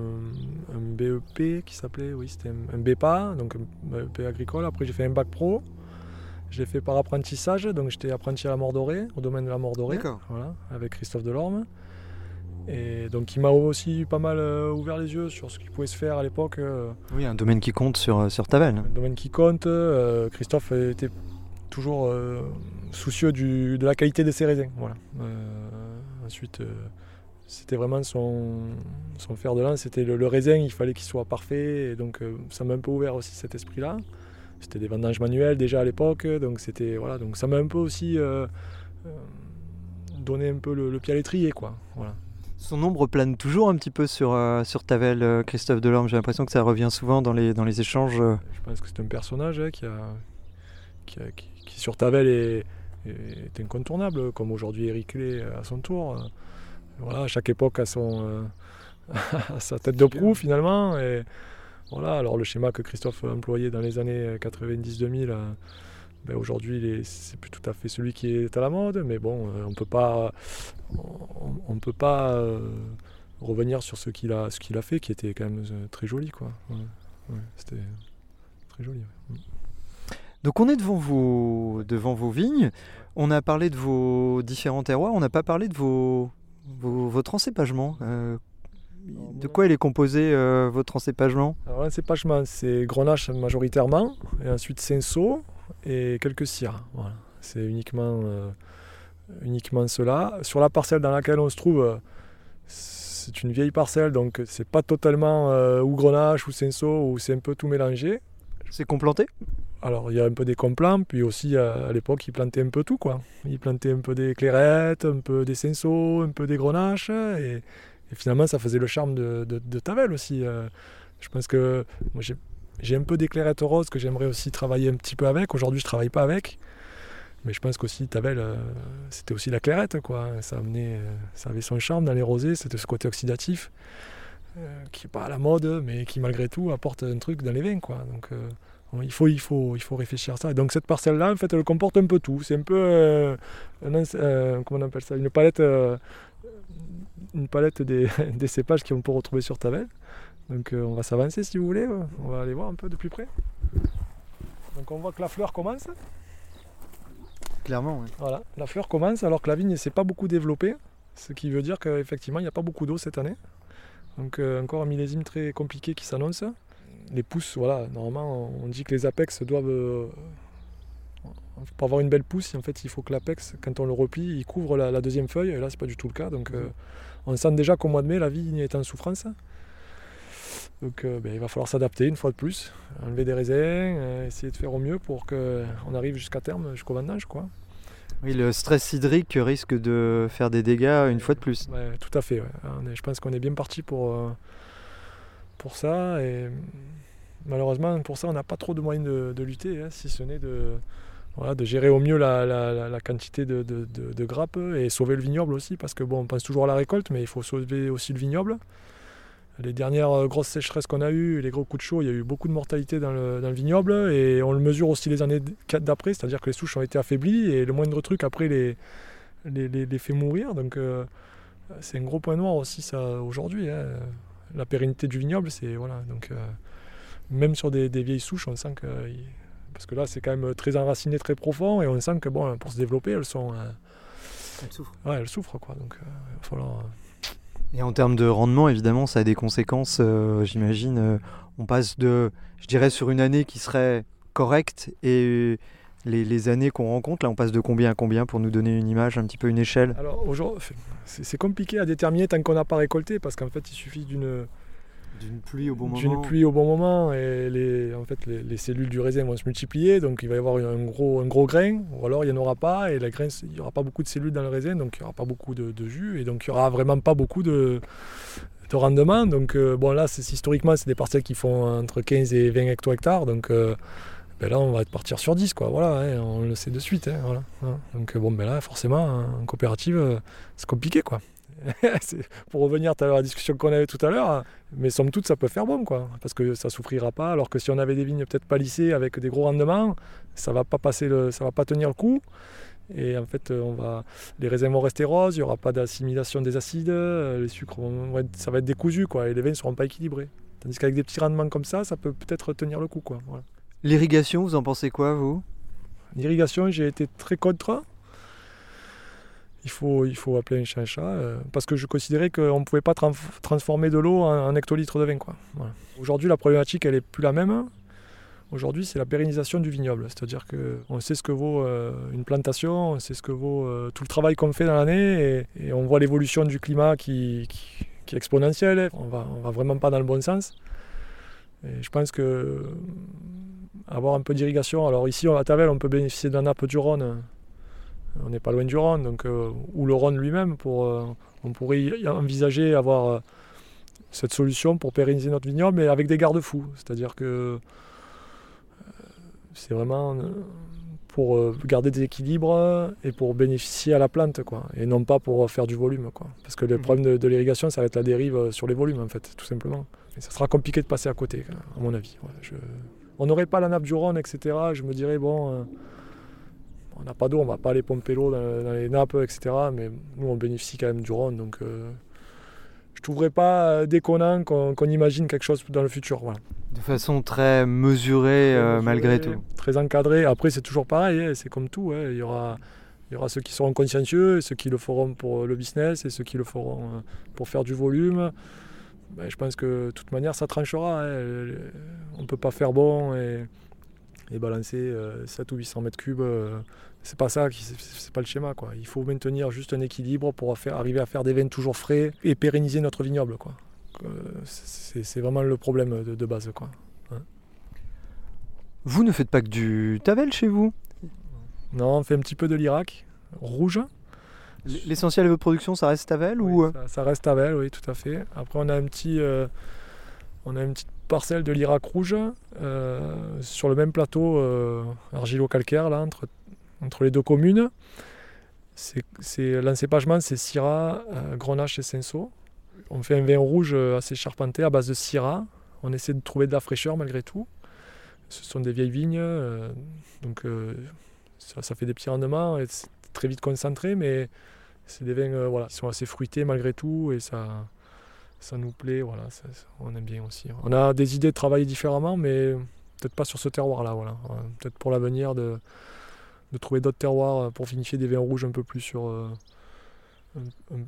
B: un BEP qui s'appelait, oui, c'était un, BEPA, donc un BEP agricole. Après, j'ai fait un bac pro. Je l'ai fait par apprentissage, donc j'étais apprenti à la Mordorée, au domaine de la Mordorée. Voilà, avec Christophe Delorme. Et donc il m'a aussi pas mal euh, ouvert les yeux sur ce qui pouvait se faire à l'époque. euh,
A: Oui, un domaine qui compte sur, sur Tavel.
B: un domaine qui compte. euh, Christophe était toujours euh, soucieux du- de la qualité de ses raisins. Voilà. Euh, ensuite, euh, c'était vraiment son, son fer de lance. C'était le, le raisin, il fallait qu'il soit parfait. Et donc, euh, ça m'a un peu ouvert aussi cet esprit-là. C'était des vendanges manuelles déjà à l'époque. Donc, c'était, voilà, donc ça m'a un peu aussi euh, euh, donné un peu le, le pied à l'étrier. Quoi. Voilà.
A: Son ombre plane toujours un petit peu sur, sur Tavel, Christophe Delorme. J'ai l'impression que ça revient souvent dans les, dans les échanges.
B: Je pense que c'est un personnage hein, qui, a, qui, a- qui- qui, sur Tavel est, est incontournable, comme aujourd'hui Eric Clé à son tour. Voilà, chaque époque a, son, euh, sa tête de proue finalement. Et voilà, alors le schéma que Christophe a employé dans les années 90-2000, euh, ben, aujourd'hui, c'est plus tout à fait celui qui est à la mode, mais bon, euh, on peut pas, on, peut pas revenir sur ce qu'il a, ce qu'il a fait, qui était quand même très joli, quoi. C'était très joli. ouais.
A: Donc on est devant vos, devant vos vignes, on a parlé de vos différents terroirs, on n'a pas parlé de vos- votre encépagement. Euh, de quoi il est composé euh, votre encépagement
B: Alors l'encépagement, c'est grenache majoritairement, et ensuite cinceau et quelques cires. Voilà. C'est uniquement, euh, uniquement cela. Sur la parcelle dans laquelle on se trouve, c'est une vieille parcelle, donc c'est pas totalement ou grenache ou cinceau, ou c'est un peu tout mélangé.
A: C'est complanté?
B: Alors il y a un peu des complants, puis aussi à l'époque ils plantaient un peu tout quoi. Ils plantaient un peu des clairettes, un peu des cinceaux, un peu des grenaches, et, finalement ça faisait le charme de, Tavel aussi. euh. je pense que j'ai un peu des clairettes roses que j'aimerais aussi travailler un petit peu avec. Aujourd'hui je travaille pas avec, mais je pense qu'aussi Tavel euh, c'était aussi la clairette quoi. Ça amenait, euh, ça avait son charme dans les rosés, c'était ce côté oxydatif. qui n'est pas à la mode, mais qui malgré tout apporte un truc dans les vins. Quoi. Il faut, il, faut, il faut réfléchir à ça. Et donc cette parcelle-là, en fait, elle comporte un peu tout. C'est un peu, euh, un euh, comment on appelle ça, une palette, euh, une palette des, des cépages qu'on peut retrouver sur Tavel. Donc on va s'avancer si vous voulez. On va aller voir un peu de plus près. Donc on voit que la fleur commence.
A: Clairement, oui.
B: Voilà, la fleur commence alors que la vigne ne s'est pas beaucoup développée. Ce qui veut dire qu'effectivement, il n'y a pas beaucoup d'eau cette année. Donc encore un millésime très compliqué qui s'annonce. Les pousses, voilà, normalement on dit que les apex doivent... euh, pour avoir une belle pousse, en fait, il faut que l'apex, quand on le replie, il couvre la, la deuxième feuille. Et là, c'est pas du tout le cas. Donc euh, on sent déjà qu'au mois de mai, la vigne est en souffrance. Donc euh, ben, il va falloir s'adapter une fois de plus, enlever des raisins, essayer de faire au mieux pour qu'on arrive jusqu'à terme, jusqu'au vendange. Quoi.
A: Oui, le stress hydrique risque de faire des dégâts une fois de plus.
B: Ouais, tout à fait. ouais. Je pense qu'on est bien parti pour, pour ça. Et malheureusement, pour ça, on n'a pas trop de moyens de, lutter, hein, si ce n'est de, gérer au mieux la, quantité de, grappes et sauver le vignoble aussi. Parce que bon, on pense toujours à la récolte, mais il faut sauver aussi le vignoble. Les dernières euh, grosses sécheresses qu'on a eues, les gros coups de chaud, il y a eu beaucoup de mortalité dans le, vignoble et on le mesure aussi les années d- d'après, c'est-à-dire que les souches ont été affaiblies et le moindre truc après les, fait mourir. Donc euh, c'est un gros point noir aussi aujourd'hui. hein. La pérennité du vignoble, c'est voilà. Donc euh, même sur des, des vieilles souches, on sent que il- parce que là c'est quand même très enraciné, très profond et on sent que bon pour se développer, elles sont euh, ouais, elles souffrent quoi. Donc euh, il va falloir euh,
A: Et en termes de rendement, évidemment, ça a des conséquences, euh, j'imagine. euh, on passe de, je dirais, sur une année qui serait correcte et les, les années qu'on rencontre, là, on passe de combien à combien pour nous donner une image, un petit peu une échelle?
B: Alors aujourd'hui, c'est c'est compliqué à déterminer tant qu'on n'a pas récolté parce qu'en fait il suffit d'une
A: D'une pluie au bon
B: d'une pluie au bon moment et les, en fait, les, les cellules du raisin vont se multiplier donc il va y avoir un gros, un gros grain ou alors il n'y en aura pas et la grain, il n'y aura pas beaucoup de cellules dans le raisin donc il n'y aura pas beaucoup de, de jus et donc il n'y aura vraiment pas beaucoup de, de rendement. Donc euh, bon là c'est, historiquement c'est des parcelles qui font entre 15 et 20 hecto-hectares donc euh, ben là on va partir sur 10 quoi. Voilà hein, on le sait de suite hein, voilà, hein. donc euh, bon ben là forcément en coopérative c'est compliqué quoi pour revenir à la discussion qu'on avait tout à l'heure, mais somme toute ça peut faire bon quoi, parce que ça souffrira pas. Alors que si on avait des vignes peut-être palissées avec des gros rendements, ça va pas passer le, ça va pas tenir le coup. Et en fait, euh, on va, les raisins vont rester roses, il n'y aura pas d'assimilation des acides, euh, les sucres, vont- être- ça va être décousu quoi, et les vins ne seront pas équilibrés. Tandis qu'avec des petits rendements comme ça, ça peut peut-être tenir le coup quoi. Voilà.
A: L'irrigation, vous en pensez quoi, vous?
B: L'irrigation, j'ai été très contre. Il faut, il faut appeler un chat un chat, euh, parce que je considérais qu'on ne pouvait pas tran- transformer de l'eau en, en hectolitres de vin. Aujourd'hui, la problématique, elle n'est plus la même. Aujourd'hui, c'est la pérennisation du vignoble. C'est-à-dire qu'on sait ce que vaut euh, une plantation, on sait ce que vaut euh, tout le travail qu'on fait dans l'année, et, on voit l'évolution du climat qui, est exponentielle. On va, va vraiment pas dans le bon sens. Et je pense que avoir un peu d'irrigation. Alors ici, à Tavel, on peut bénéficier la nappe du Rhône. On n'est pas loin du Rhône, donc, euh, ou le Rhône lui-même. Pour, euh, on pourrait y envisager avoir euh, cette solution pour pérenniser notre vignoble, mais avec des garde-fous. C'est-à-dire que c'est vraiment pour garder des équilibres et pour bénéficier à la plante, quoi, et non pas pour faire du volume. Quoi. Parce que le
A: Mhm.
B: problème de, de l'irrigation, ça va être la dérive sur les volumes, en fait, tout simplement. Et ça sera compliqué de passer à côté, à mon avis. Ouais, je- On n'aurait pas la nappe du Rhône, etc. Je me dirais, bon, on n'a pas d'eau, on va pas aller pomper l'eau dans, dans les nappes, etc. Mais nous, on bénéficie quand même du Rhône, donc euh, je ne trouverais pas euh, déconnant qu'on imagine quelque chose dans le futur. Voilà.
A: De façon très mesurée euh,
B: Très
A: malgré tout.
B: Très encadré. Après, c'est toujours pareil, hein, c'est comme tout. hein. Il, y aura, il y aura ceux qui seront consciencieux, et ceux qui le feront pour le business et ceux qui le feront pour faire du volume. Ben, je pense que de toute manière, ça tranchera. hein. On ne peut pas faire bon et, et balancer euh, 7 ou 800 mètres cubes. euh, c'est pas ça, qui- c'est pas le schéma. Quoi. Il faut maintenir juste un équilibre pour faire, arriver à faire des vins toujours frais et pérenniser notre vignoble. Quoi. Euh, c'est vraiment le problème de, de base. Quoi.
A: Vous ne faites pas que du Tavel chez vous?
B: Non, on fait un petit peu de l'Irak, rouge.
A: L'essentiel de votre production, ça reste Tavel ou
B: Oui,
A: euh,
B: ça, ça reste à Vel, oui, tout à fait. Après, on a un petit, euh, on a une petite parcelle de l'Irak rouge euh, sur le même plateau euh, argilo-calcaire là entre, entre les deux communes. C'est, l'encépagement, c'est Syrah, euh, Grenache et Cinsault. On fait un vin rouge euh, assez charpenté à base de Syrah. On essaie de trouver de la fraîcheur malgré tout. Ce sont des vieilles vignes, euh, donc ça, fait des petits rendements et c'est très vite concentré, mais c'est des vins voilà, qui sont assez fruités malgré tout et ça, ça nous plaît. Voilà, ça- on aime bien aussi. On a des idées de travailler différemment, mais peut-être pas sur ce terroir-là. Voilà. Euh, Peut-être pour l'avenir de, de trouver d'autres terroirs pour vinifier des vins rouges un peu plus sur. euh,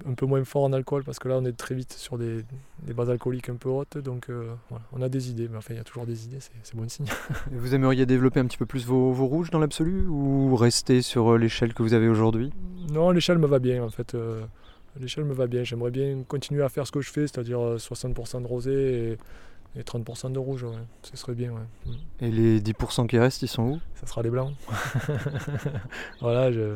B: un, peu moins fort en alcool parce que là on est très vite sur des, des bases alcooliques un peu hautes donc euh, voilà, on a des idées mais enfin il y a toujours des idées c'est, c'est bon signe
A: vous aimeriez développer un petit peu plus vos, vos rouges dans l'absolu ou rester sur euh, l'échelle que vous avez aujourd'hui?
B: Non, l'échelle me va bien en fait. euh, l'échelle me va bien. J'aimerais bien continuer à faire ce que je fais, c'est-à-dire euh, 60% de rosé et, et 30% de rouge. ouais. Ce serait bien. ouais. Mm.
A: Et les 10% qui restent, ils sont où?
B: Ça sera les blancs. voilà, je-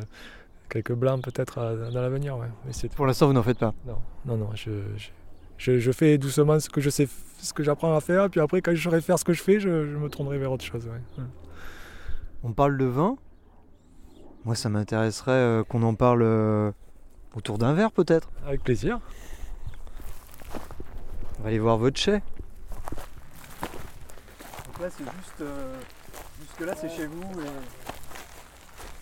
B: quelques blancs peut-être dans l'avenir. Ouais. Mais c'est
A: Pour l'instant, vous n'en faites pas?
B: non, non, non. Je, je, je- je fais doucement ce que je sais, ce que j'apprends à faire. Puis après, quand je saurai faire ce que je fais, je, je me tournerai vers autre chose. ouais. Mm.
A: On parle de vin? Moi, ça m'intéresserait euh, qu'on en parle euh, autour d'un verre, peut-être.
B: Avec plaisir.
A: On va aller voir votre chai. Donc là, c'est juste. jusque là, c'est chez vous. Et...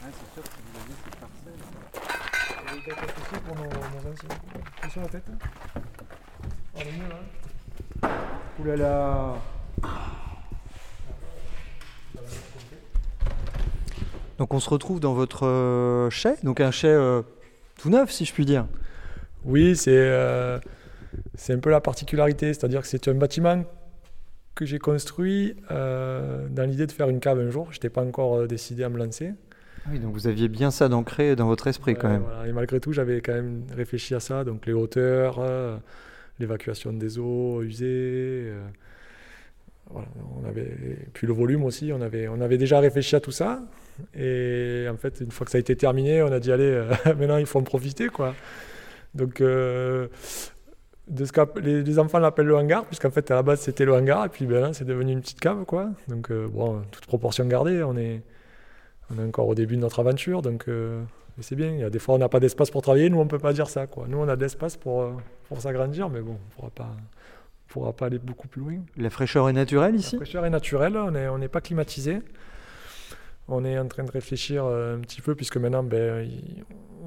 A: c'est sûr que si vous aviez cette parcelle.
B: pour nos, nos anciens. Attention à la tête. On est mieux là.
A: Ouh là là Donc on se retrouve dans votre euh, chai, donc un chai euh, tout neuf si je puis dire.
B: Oui, c'est euh, c'est un peu la particularité, c'est-à-dire que c'est un bâtiment que j'ai construit euh, dans l'idée de faire une cave un jour. Je n'étais pas encore euh, décidé à me lancer.
A: Oui, donc vous aviez bien ça d'ancré dans votre esprit quand même.
B: voilà. Et malgré tout, j'avais quand même réfléchi à ça, donc les hauteurs, euh, l'évacuation des eaux usées. euh, voilà, on avait, et puis le volume aussi, on avait, on avait déjà réfléchi à tout ça. Et en fait, une fois que ça a été terminé, on a dit allez, euh, maintenant il faut en profiter. quoi. Donc, euh, de ce qu'app- les, les enfants l'appellent le hangar, puisqu'en fait à la base c'était le hangar, et puis ben, là c'est devenu une petite cave. quoi. Donc, euh, bon, toute proportion gardée, on est, on est encore au début de notre aventure. Donc, euh, c'est bien, il y a des fois on n'a pas d'espace pour travailler, nous on peut pas dire ça. Quoi. Nous on a de l'espace pour, pour s'agrandir, mais bon, on pourra pas, on pourra pas aller beaucoup plus loin.
A: La fraîcheur est naturelle
B: La
A: ici?
B: fraîcheur est naturelle, on n'est on n'est pas climatisé. On est en train de réfléchir euh, un petit peu, puisque maintenant ben,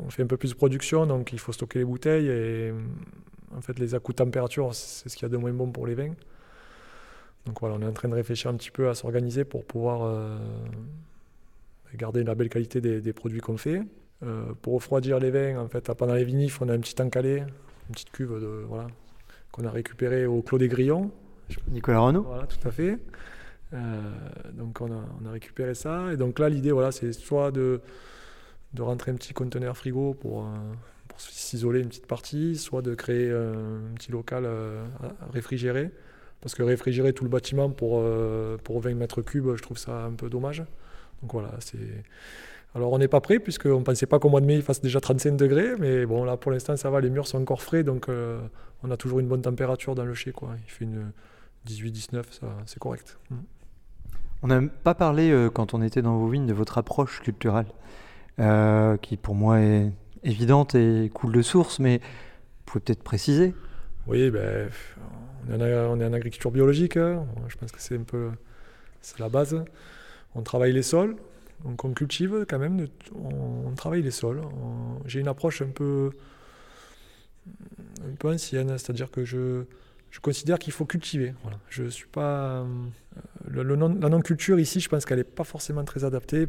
B: on fait un peu plus de production, donc il faut stocker les bouteilles. Et euh, en fait, les de température, c'est ce qu'il y a de moins bon pour les vins. Donc voilà, on est en train de réfléchir un petit peu à s'organiser pour pouvoir euh, garder la belle qualité des, des produits qu'on fait. Euh, pour refroidir les vins, en fait, pendant les vinifs, on a un petit tank calé, une petite cuve de, voilà, qu'on a récupéré au Clos des Grillons.
A: Nicolas Renaud
B: Voilà, tout à fait. Euh, donc on a, récupéré ça. Et donc là, l'idée, voilà, c'est soit de, de rentrer un petit conteneur frigo pour, euh, pour s'isoler une petite partie, soit de créer euh, un petit local réfrigéré. Parce que réfrigérer tout le bâtiment pour, pour 20 mètres cubes, je trouve ça un peu dommage. Donc voilà, c'est... Alors on n'est pas prêt, puisqu'on ne pensait pas qu'au mois de mai il fasse déjà 35 degrés, mais bon là pour l'instant ça va, les murs sont encore frais, donc on a toujours une bonne température dans le chai. Quoi. Il fait une 18-19, ça, c'est correct. Mm.
A: On n'a pas parlé, euh, quand on était dans vos vignes, de votre approche culturelle, euh, qui pour moi est évidente et coule de source, mais vous pouvez peut-être préciser.
B: Oui, ben, on, est en, agriculture biologique, hein. je pense que c'est un peu la base. On travaille les sols, Donc on cultive quand même, on, on travaille les sols. J'ai une approche un peu, un peu ancienne, c'est-à-dire que je, je considère qu'il faut cultiver. Je suis pas euh, la non-culture ici, je pense qu'elle n'est pas forcément très adaptée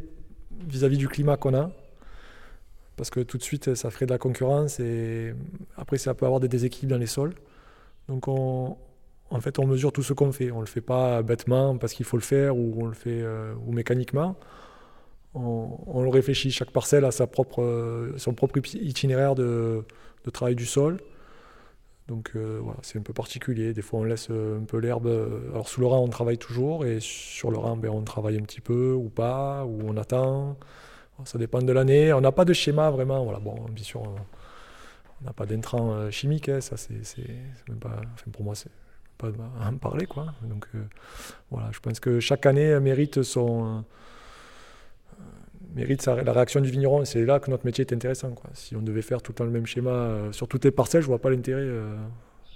B: vis-à-vis du climat qu'on a. Parce que tout de suite, ça ferait de la concurrence et après, ça peut avoir des déséquilibres dans les sols. Donc, on, en fait, on mesure tout ce qu'on fait. On ne le fait pas bêtement parce qu'il faut le faire ou on le fait euh, ou mécaniquement. On, le réfléchit. Chaque parcelle a sa propre, euh, son propre itinéraire de travail du sol. Donc euh, voilà, c'est un peu particulier. Des fois, on laisse euh, un peu l'herbe. euh, Alors sous le rang, on travaille toujours, et sur le rang, ben, on travaille un petit peu ou pas, ou on attend. Ça dépend de l'année. On n'a pas de schéma vraiment. Voilà, bon, bien sûr, on n'a pas d'intrants chimiques. hein, ça, c'est même pas. Enfin, pour moi, c'est pas à en parler, quoi. Donc voilà, je pense que chaque année mérite son mérite sa- la réaction du vigneron. C'est là que notre métier est intéressant. Quoi. Si on devait faire tout le temps le même schéma euh, sur toutes les parcelles, je vois pas l'intérêt. euh,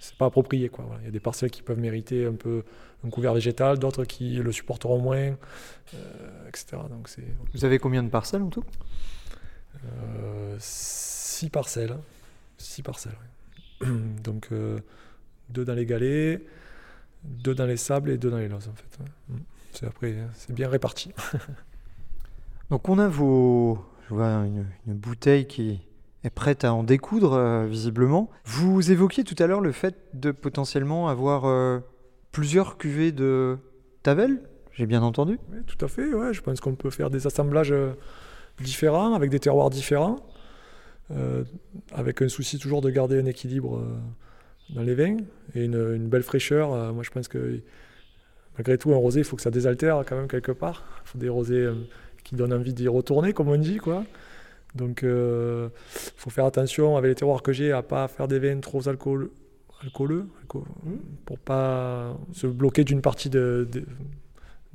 B: c'est pas approprié. Quoi. Voilà. Il y a des parcelles qui peuvent mériter un peu un couvert végétal, d'autres qui le supporteront moins, euh, etc. Donc c'est
A: Vous avez combien de parcelles en tout?
B: Euh, six parcelles. hein. Six parcelles. ouais. Donc deux dans les galets, deux dans les sables et deux dans les lozes en fait. ouais. Mm. C'est après, hein, c'est bien réparti.
A: Donc on a vos... Je vois une, bouteille qui est prête à en découdre, euh, visiblement. Vous évoquiez tout à l'heure le fait de potentiellement avoir euh, plusieurs cuvées de Tavel, j'ai bien entendu
B: Oui, tout à fait. Ouais. Je pense qu'on peut faire des assemblages euh, différents, avec des terroirs différents, avec un souci toujours de garder un équilibre dans les vins et une, une belle fraîcheur. Moi, je pense que malgré tout, un rosé, il faut que ça désaltère quand même quelque part. Il faut des rosés qui donnent envie d'y retourner, comme on dit. quoi. Donc, il faut faire attention avec les terroirs que j'ai à pas faire des vins trop alcool- alcooleux, alco- pour pas se bloquer d'une partie de- de,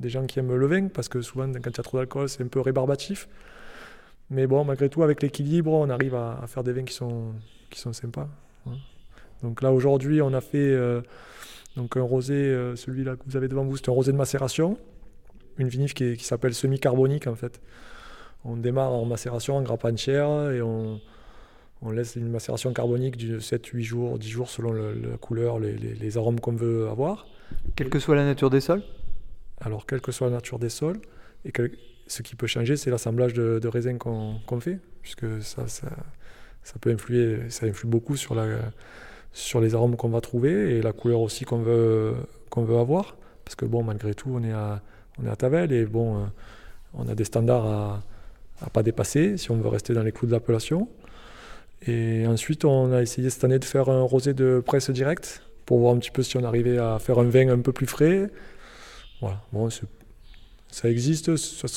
B: des gens qui aiment le vin, parce que souvent, quand il y a trop d'alcool, c'est un peu rébarbatif. Mais bon, malgré tout, avec l'équilibre, on arrive à, à faire des vins qui sont, qui sont sympas. hein. Donc là, aujourd'hui, on a fait euh, donc un rosé, euh, celui-là que vous avez devant vous, c'est un rosé de macération, une vinif qui, s'appelle semi-carbonique en fait. On démarre en macération, en grappe entière, et on, on laisse une macération carbonique de 7-8 jours, 10 jours selon le- la couleur, les- les- les arômes qu'on veut avoir.
A: Quelle que soit la nature des sols?
B: Alors, quelle que soit la nature des sols, et ce qui peut changer, c'est l'assemblage de, de raisins qu'on qu'on fait, puisque ça, ça, ça peut influer, ça influe beaucoup sur, la, sur les arômes qu'on va trouver et la couleur aussi qu'on veut, qu'on veut avoir. Parce que, bon, malgré tout, on est à, on est à Tavel et bon, euh, on a des standards à ne pas dépasser si on veut rester dans les clous de l'appellation. Et ensuite, on a essayé cette année de faire un rosé de presse directe pour voir un petit peu si on arrivait à faire un vin un peu plus frais. Voilà, bon, ça existe,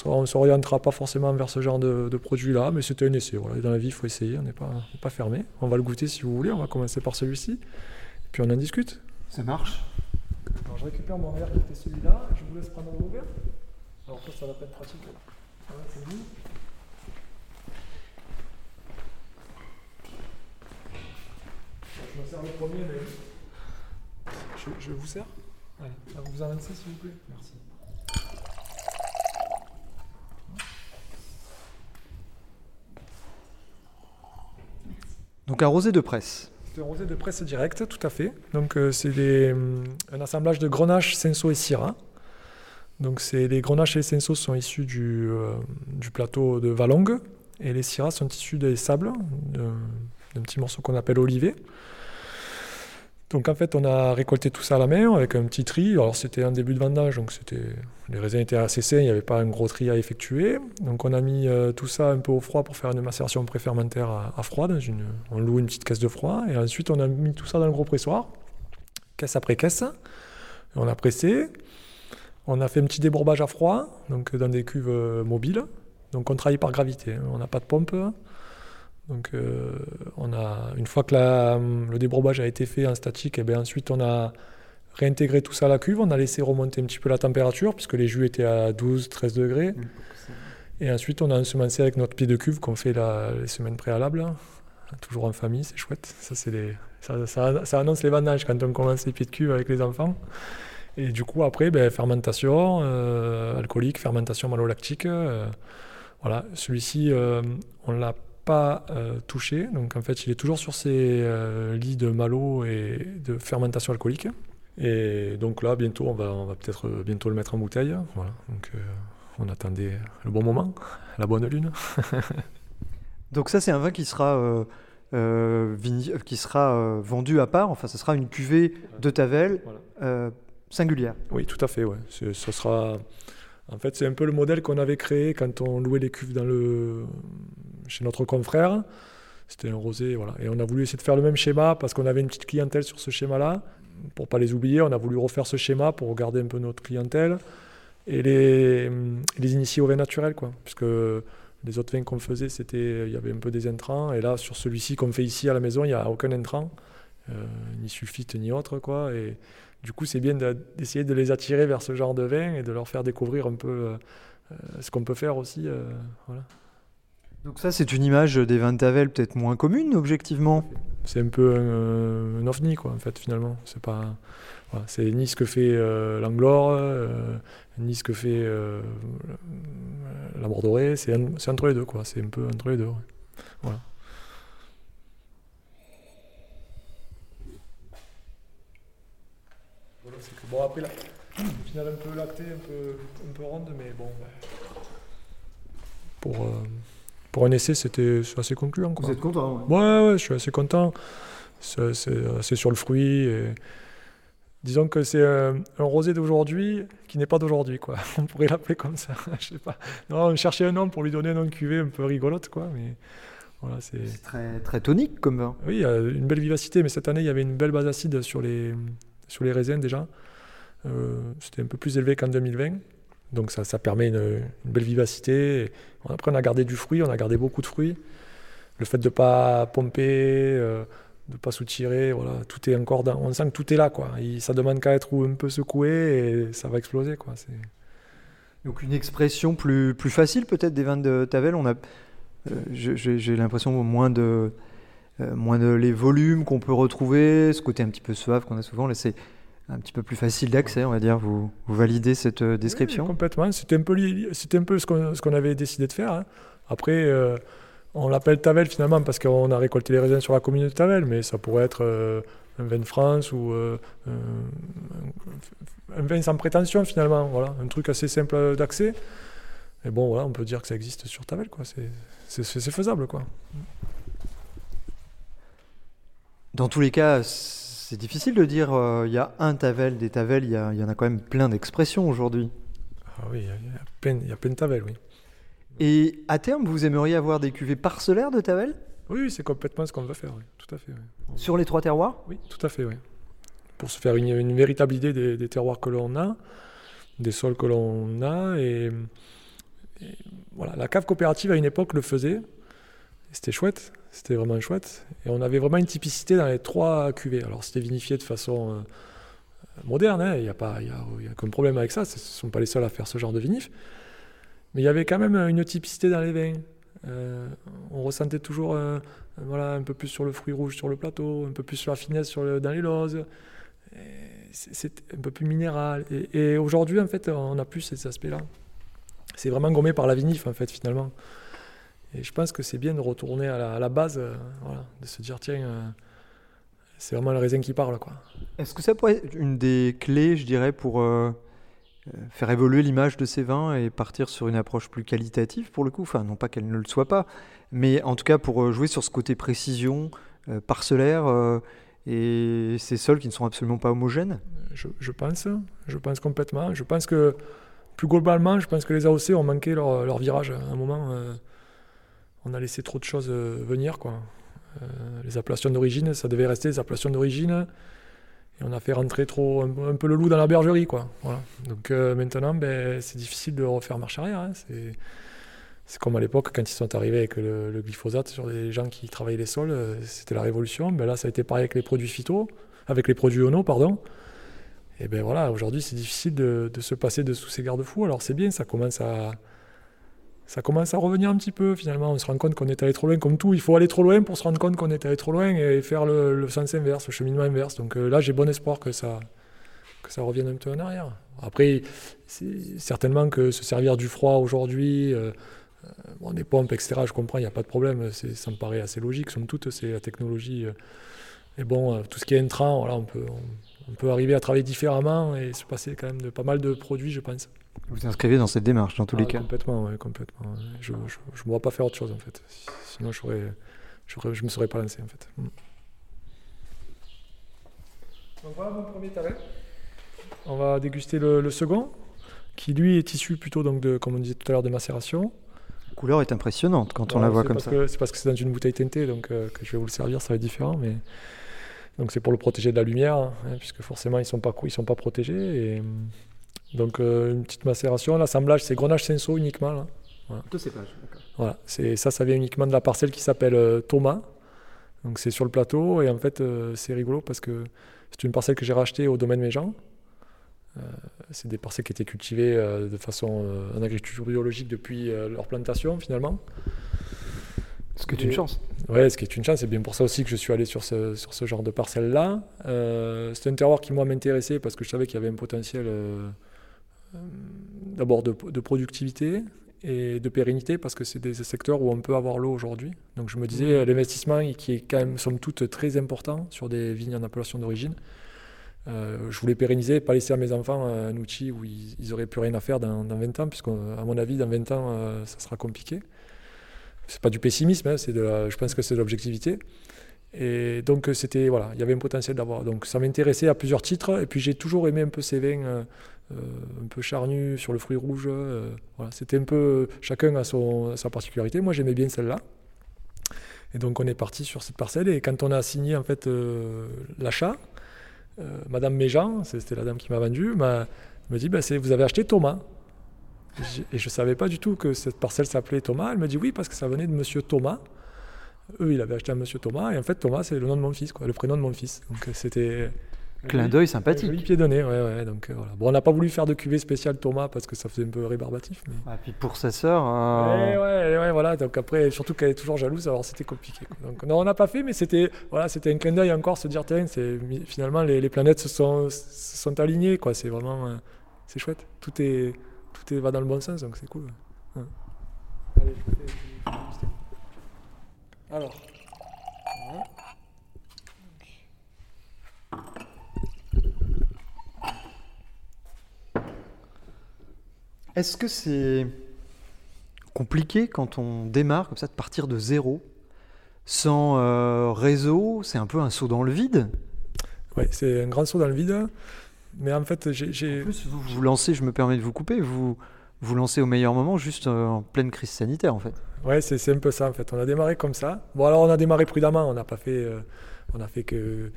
B: on ne s'orientera pas forcément vers ce genre de, produit-là, mais c'était un essai. Dans la vie, il faut essayer, on n'est pas, pas fermé. On va le goûter si vous voulez, on va commencer par celui-ci, puis on en discute.
A: Ça marche?
B: Alors, je récupère mon verre qui était celui-là, je vous laisse prendre vos verres. Alors ça, ça va pas être pratique. Voilà, c'est vous. Je me sers le premier, mais je, je vous sers. Allez, là, vous vous avancez s'il vous plaît. Merci.
A: Donc un rosé de presse.
B: C'est un rosé de presse directe, tout à fait. Donc euh, c'est hum, un assemblage de grenache, cinsault et syrah. Donc c'est les grenaches et les cinsault sont issus du, euh, du plateau de Valongue et les syrahs sont issus des sables, d'un petit morceau qu'on appelle olivet. Donc en fait on a récolté tout ça à la main avec un petit tri. Alors c'était un début de vendange, donc les raisins étaient assez sains, il n'y avait pas un gros tri à effectuer. Donc on a mis euh, tout ça un peu au froid pour faire une macération préfermentaire à, froid. On loue une petite caisse de froid et ensuite on a mis tout ça dans le gros pressoir, caisse après caisse. Et on a pressé. On a fait un petit débourbage à froid, donc dans des cuves euh, mobiles. Donc on travaille par gravité, hein. on n'a pas de pompe. Donc euh, on a, une fois que la- le débourbage a été fait en statique, et bien ensuite on a réintégré tout ça à la cuve, on a laissé remonter un petit peu la température, puisque les jus étaient à 12-13 degrés. Et ensuite on a ensemencé avec notre pied de cuve qu'on fait la- les semaines préalables, hein. toujours en famille, c'est chouette. Ça, c'est les, ça, ça- ça annonce les vendanges quand on commence les pieds de cuve avec les enfants. Et du coup, après, ben, fermentation euh, alcoolique, fermentation malolactique. euh, Voilà, celui-ci, euh, on l'a pas euh, touché. Donc en fait, il est toujours sur ses euh, lits de malo et de fermentation alcoolique. Et donc là, bientôt, on va, on va peut-être bientôt le mettre en bouteille. Voilà, donc on attendait le bon moment, la bonne lune.
A: donc ça, c'est un vin qui sera... qui sera vendu à part, enfin ce sera une cuvée de Tavel singulière.
B: Oui, tout à fait. Ouais. Ce sera en fait, c'est un peu le modèle qu'on avait créé quand on louait les cuves dans le... chez notre confrère. C'était un rosé, voilà. Et on a voulu essayer de faire le même schéma parce qu'on avait une petite clientèle sur ce schéma-là. Pour pas les oublier, on a voulu refaire ce schéma pour garder un peu notre clientèle et les, les initier au vin naturel, quoi. Puisque les autres vins qu'on faisait, c'était, il y avait un peu des intrants. Et là, sur celui-ci qu'on fait ici à la maison, il n'y a aucun intrant, euh, ni sulfite ni autre, quoi. Et, du coup, c'est bien d'essayer de les attirer vers ce genre de vin et de leur faire découvrir un peu euh, euh, ce qu'on peut faire aussi. Euh,
A: Donc ça, c'est une image des vins de Tavel peut-être moins commune, objectivement
B: C'est un peu un, ovni, quoi, en fait, finalement. C'est pas... c'est ni ce que fait l'Anglore, ni ce que fait la Bordorée. C'est entre les deux, quoi. C'est un peu entre les deux, Voilà. Bon, après, là, au final, un peu lacté, un peu, un peu ronde, mais bon. Pour, euh, pour un essai, c'était assez concluant. Quoi.
A: Vous êtes content
B: ouais. ouais, je suis assez content. C'est sur le fruit. Et... Disons que c'est un, rosé d'aujourd'hui qui n'est pas d'aujourd'hui, quoi. On pourrait l'appeler comme ça, je sais pas. Non, on cherchait un nom pour lui donner un nom de cuvée un peu rigolote, quoi. Mais voilà, c'est
A: très, très tonique comme vin.
B: Oui, il y a une belle vivacité, mais cette année, il y avait une belle base acide sur les, sur les raisins déjà. Euh, c'était un peu plus élevé qu'en 2020. Donc ça, ça permet une, belle vivacité. après, on a gardé du fruit, on a gardé beaucoup de fruits. Le fait de ne pas pomper, euh, de ne pas soutirer, voilà, tout est encore dans, on sent que tout est là. Quoi. ça demande qu'à être un peu secoué et ça va exploser. Quoi.
A: Donc une expression plus, facile peut-être des vins de Tavel. On a, euh, j'ai l'impression moins de, moins de les volumes qu'on peut retrouver, ce côté un petit peu suave qu'on a souvent. C'est un petit peu plus facile d'accès, on va dire. Vous, vous validez cette euh, description?
B: Complètement. C'était un peu, un peu ce qu'on avait décidé de faire. Hein. Après, euh, on l'appelle Tavel finalement parce qu'on a récolté les raisins sur la commune de Tavel, mais ça pourrait être euh, un vin de France ou un vin sans prétention finalement. Voilà, un truc assez simple d'accès. Mais bon, voilà, on peut dire que ça existe sur Tavel, quoi. C'est faisable, quoi.
A: Dans tous les cas, c'est difficile de dire euh, il y a un Tavel, des Tavel, il y, y, en a quand même plein d'expressions aujourd'hui.
B: Ah oui, il y, a plein, de Tavel, oui.
A: Et à terme, vous aimeriez avoir des cuvées parcellaires de Tavel?
B: Oui, c'est complètement ce qu'on veut faire, oui. tout à fait.
A: Sur les trois terroirs?
B: Oui, tout à fait, oui. Pour se faire une, véritable idée des, terroirs que l'on a, des sols que l'on a. Et, voilà, la cave coopérative à une époque le faisait. C'était chouette. C'était vraiment chouette. Et on avait vraiment une typicité dans les trois cuvées. Alors c'était vinifié de façon euh, moderne, hein. il n'y a, pas, y a, y a aucun problème avec ça. Ce ne sont pas les seuls à faire ce genre de vinif. Mais il y avait quand même une typicité dans les vins. Euh, on ressentait toujours euh, voilà, un peu plus sur le fruit rouge sur le plateau, un peu plus sur la finesse sur le, dans les lozes. C'est un peu plus minéral. Et, et aujourd'hui, en fait, on n'a plus ces aspects-là. C'est vraiment gommé par la vinif, en fait, finalement. Et je pense que c'est bien de retourner à la, base, euh, de se dire, tiens, euh, c'est vraiment le raisin qui parle. quoi.
A: Est-ce que ça pourrait être une des clés, je dirais, pour euh, faire évoluer l'image de ces vins et partir sur une approche plus qualitative, pour le coup? Enfin, non pas qu'elle ne le soit pas, mais en tout cas pour jouer sur ce côté précision, parcellaire et ces sols qui ne sont absolument pas homogènes?
B: Je, pense, je pense complètement. Je pense que, plus globalement, je pense que les AOC ont manqué leur, leur virage à un moment on a laissé trop de choses euh, venir. Quoi. Euh, les appellations d'origine, ça devait rester des appellations d'origine. Et on a fait rentrer trop un, peu le loup dans la bergerie. Quoi. Donc euh, maintenant, ben, c'est difficile de refaire marche arrière. Hein. C'est, comme à l'époque, quand ils sont arrivés avec le, glyphosate sur les gens qui travaillaient les sols, c'était la révolution. Ben là, ça a été pareil avec les produits phyto, avec les produits ono, pardon. Et ben voilà, aujourd'hui, c'est difficile de, de, se passer de sous ces garde-fous. Alors c'est bien, ça commence à, ça commence à revenir un petit peu finalement. On se rend compte qu'on est allé trop loin, comme tout. Il faut aller trop loin pour se rendre compte qu'on est allé trop loin et faire le, sens inverse, le cheminement inverse. Donc euh, là, j'ai bon espoir que ça, que ça revienne un peu en arrière. Après, certainement que se servir du froid aujourd'hui, euh, bon, des pompes, etc., je comprends, il n'y a pas de problème, ça me paraît assez logique. Somme toute, c'est la technologie. et bon, tout ce qui est intrant, voilà, on peut, on, peut arriver à travailler différemment et se passer quand même de pas mal de produits, je pense.
A: Vous inscrivez dans cette démarche, dans tous les
B: ah,
A: cas
B: Complètement, oui, complètement. Je ne vois pas faire autre chose, en fait. Sinon, je ne me serais pas lancé, en fait. Mm. Donc voilà mon premier tavet. On va déguster le, second, qui lui est issu plutôt, donc de, comme on disait tout à l'heure, de macération.
A: La couleur est impressionnante quand on la voit comme ça.
B: C'est parce que c'est dans une bouteille teintée, donc euh, que je vais vous le servir, ça va être différent. Mais... Donc c'est pour le protéger de la lumière, hein, puisque forcément ils ne sont, pas, ils sont pas protégés. Et... Donc euh, une petite macération. L'assemblage, c'est Grenache Senso uniquement. Là.
A: Voilà. Deux cépages,
B: Voilà, ça, ça vient uniquement de la parcelle qui s'appelle euh, Thomas. Donc c'est sur le plateau et en fait c'est rigolo parce que c'est une parcelle que j'ai rachetée au domaine Méjean. Euh, c'est des parcelles qui étaient cultivées euh, de façon euh, en agriculture biologique depuis leur plantation finalement.
A: Ce qui est une chance.
B: Oui, ce qui est une chance. C'est bien pour ça aussi que je suis allé sur ce, sur ce genre de parcelle-là. c'est un terroir qui, moi, m'intéressait parce que je savais qu'il y avait un potentiel d'abord de, de, productivité et de pérennité parce que c'est des secteurs où on peut avoir l'eau aujourd'hui. Donc je me disais, l'investissement qui est quand même, somme toute, très important sur des vignes en appellation d'origine. Euh, je voulais pérenniser, pas laisser à mes enfants un outil où ils, n'auraient auraient plus rien à faire dans, 20 ans, puisqu'à mon avis, dans 20 ans, euh, ça sera compliqué. C'est pas du pessimisme, hein, c'est de je pense que c'est de l'objectivité. Et donc c'était voilà, il y avait un potentiel d'avoir. Donc ça m'intéressait à plusieurs titres. Et puis j'ai toujours aimé un peu ces vins euh, un peu charnus sur le fruit rouge. voilà, c'était un peu chacun a son, sa particularité. Moi j'aimais bien celle-là. Et donc on est parti sur cette parcelle. Et quand on a signé en fait l'achat, euh, Madame Méjean, c'était la dame qui m'a vendu, me dit bah, Vous avez acheté Thomas Et je ne savais pas du tout que cette parcelle s'appelait Thomas. Elle me dit Oui, parce que ça venait de monsieur Thomas. Eux, il avait acheté un monsieur Thomas. Et en fait, Thomas, c'est le nom de mon fils, quoi, le prénom de mon fils. Donc c'était
A: Clin d'œil sympathique.
B: Oui, pied donné, ouais, ouais. Donc, euh, voilà. Bon, on n'a pas voulu faire de cuvée spéciale Thomas parce que ça faisait un peu rébarbatif. Mais...
A: Ah, puis pour sa sœur.
B: Euh, ouais, ouais, voilà. Donc après, surtout qu'elle est toujours jalouse, alors c'était compliqué. Donc non, on n'a pas fait, mais c'était voilà, c'était un clin d'œil encore, se dire, tiens, c'est, finalement, les, les, planètes se sont, se sont alignées, quoi. C'est vraiment. Euh, c'est chouette. Tout, est, tout est, va dans le bon sens, donc c'est cool. Allez, je Alors.
A: Est-ce que c'est compliqué quand on démarre comme ça de partir de zéro, sans euh, réseau? C'est un peu un saut dans le vide?
B: Oui, c'est un grand saut dans le vide. Mais en fait, j'ai.
A: En plus, vous vous lancez, je me permets de vous couper, vous vous lancez au meilleur moment, juste euh, en pleine crise sanitaire, en fait.
B: Ouais, c'est un peu ça, en fait. On a démarré comme ça. Bon, alors on a démarré prudemment. On n'a pas fait, euh, on a fait que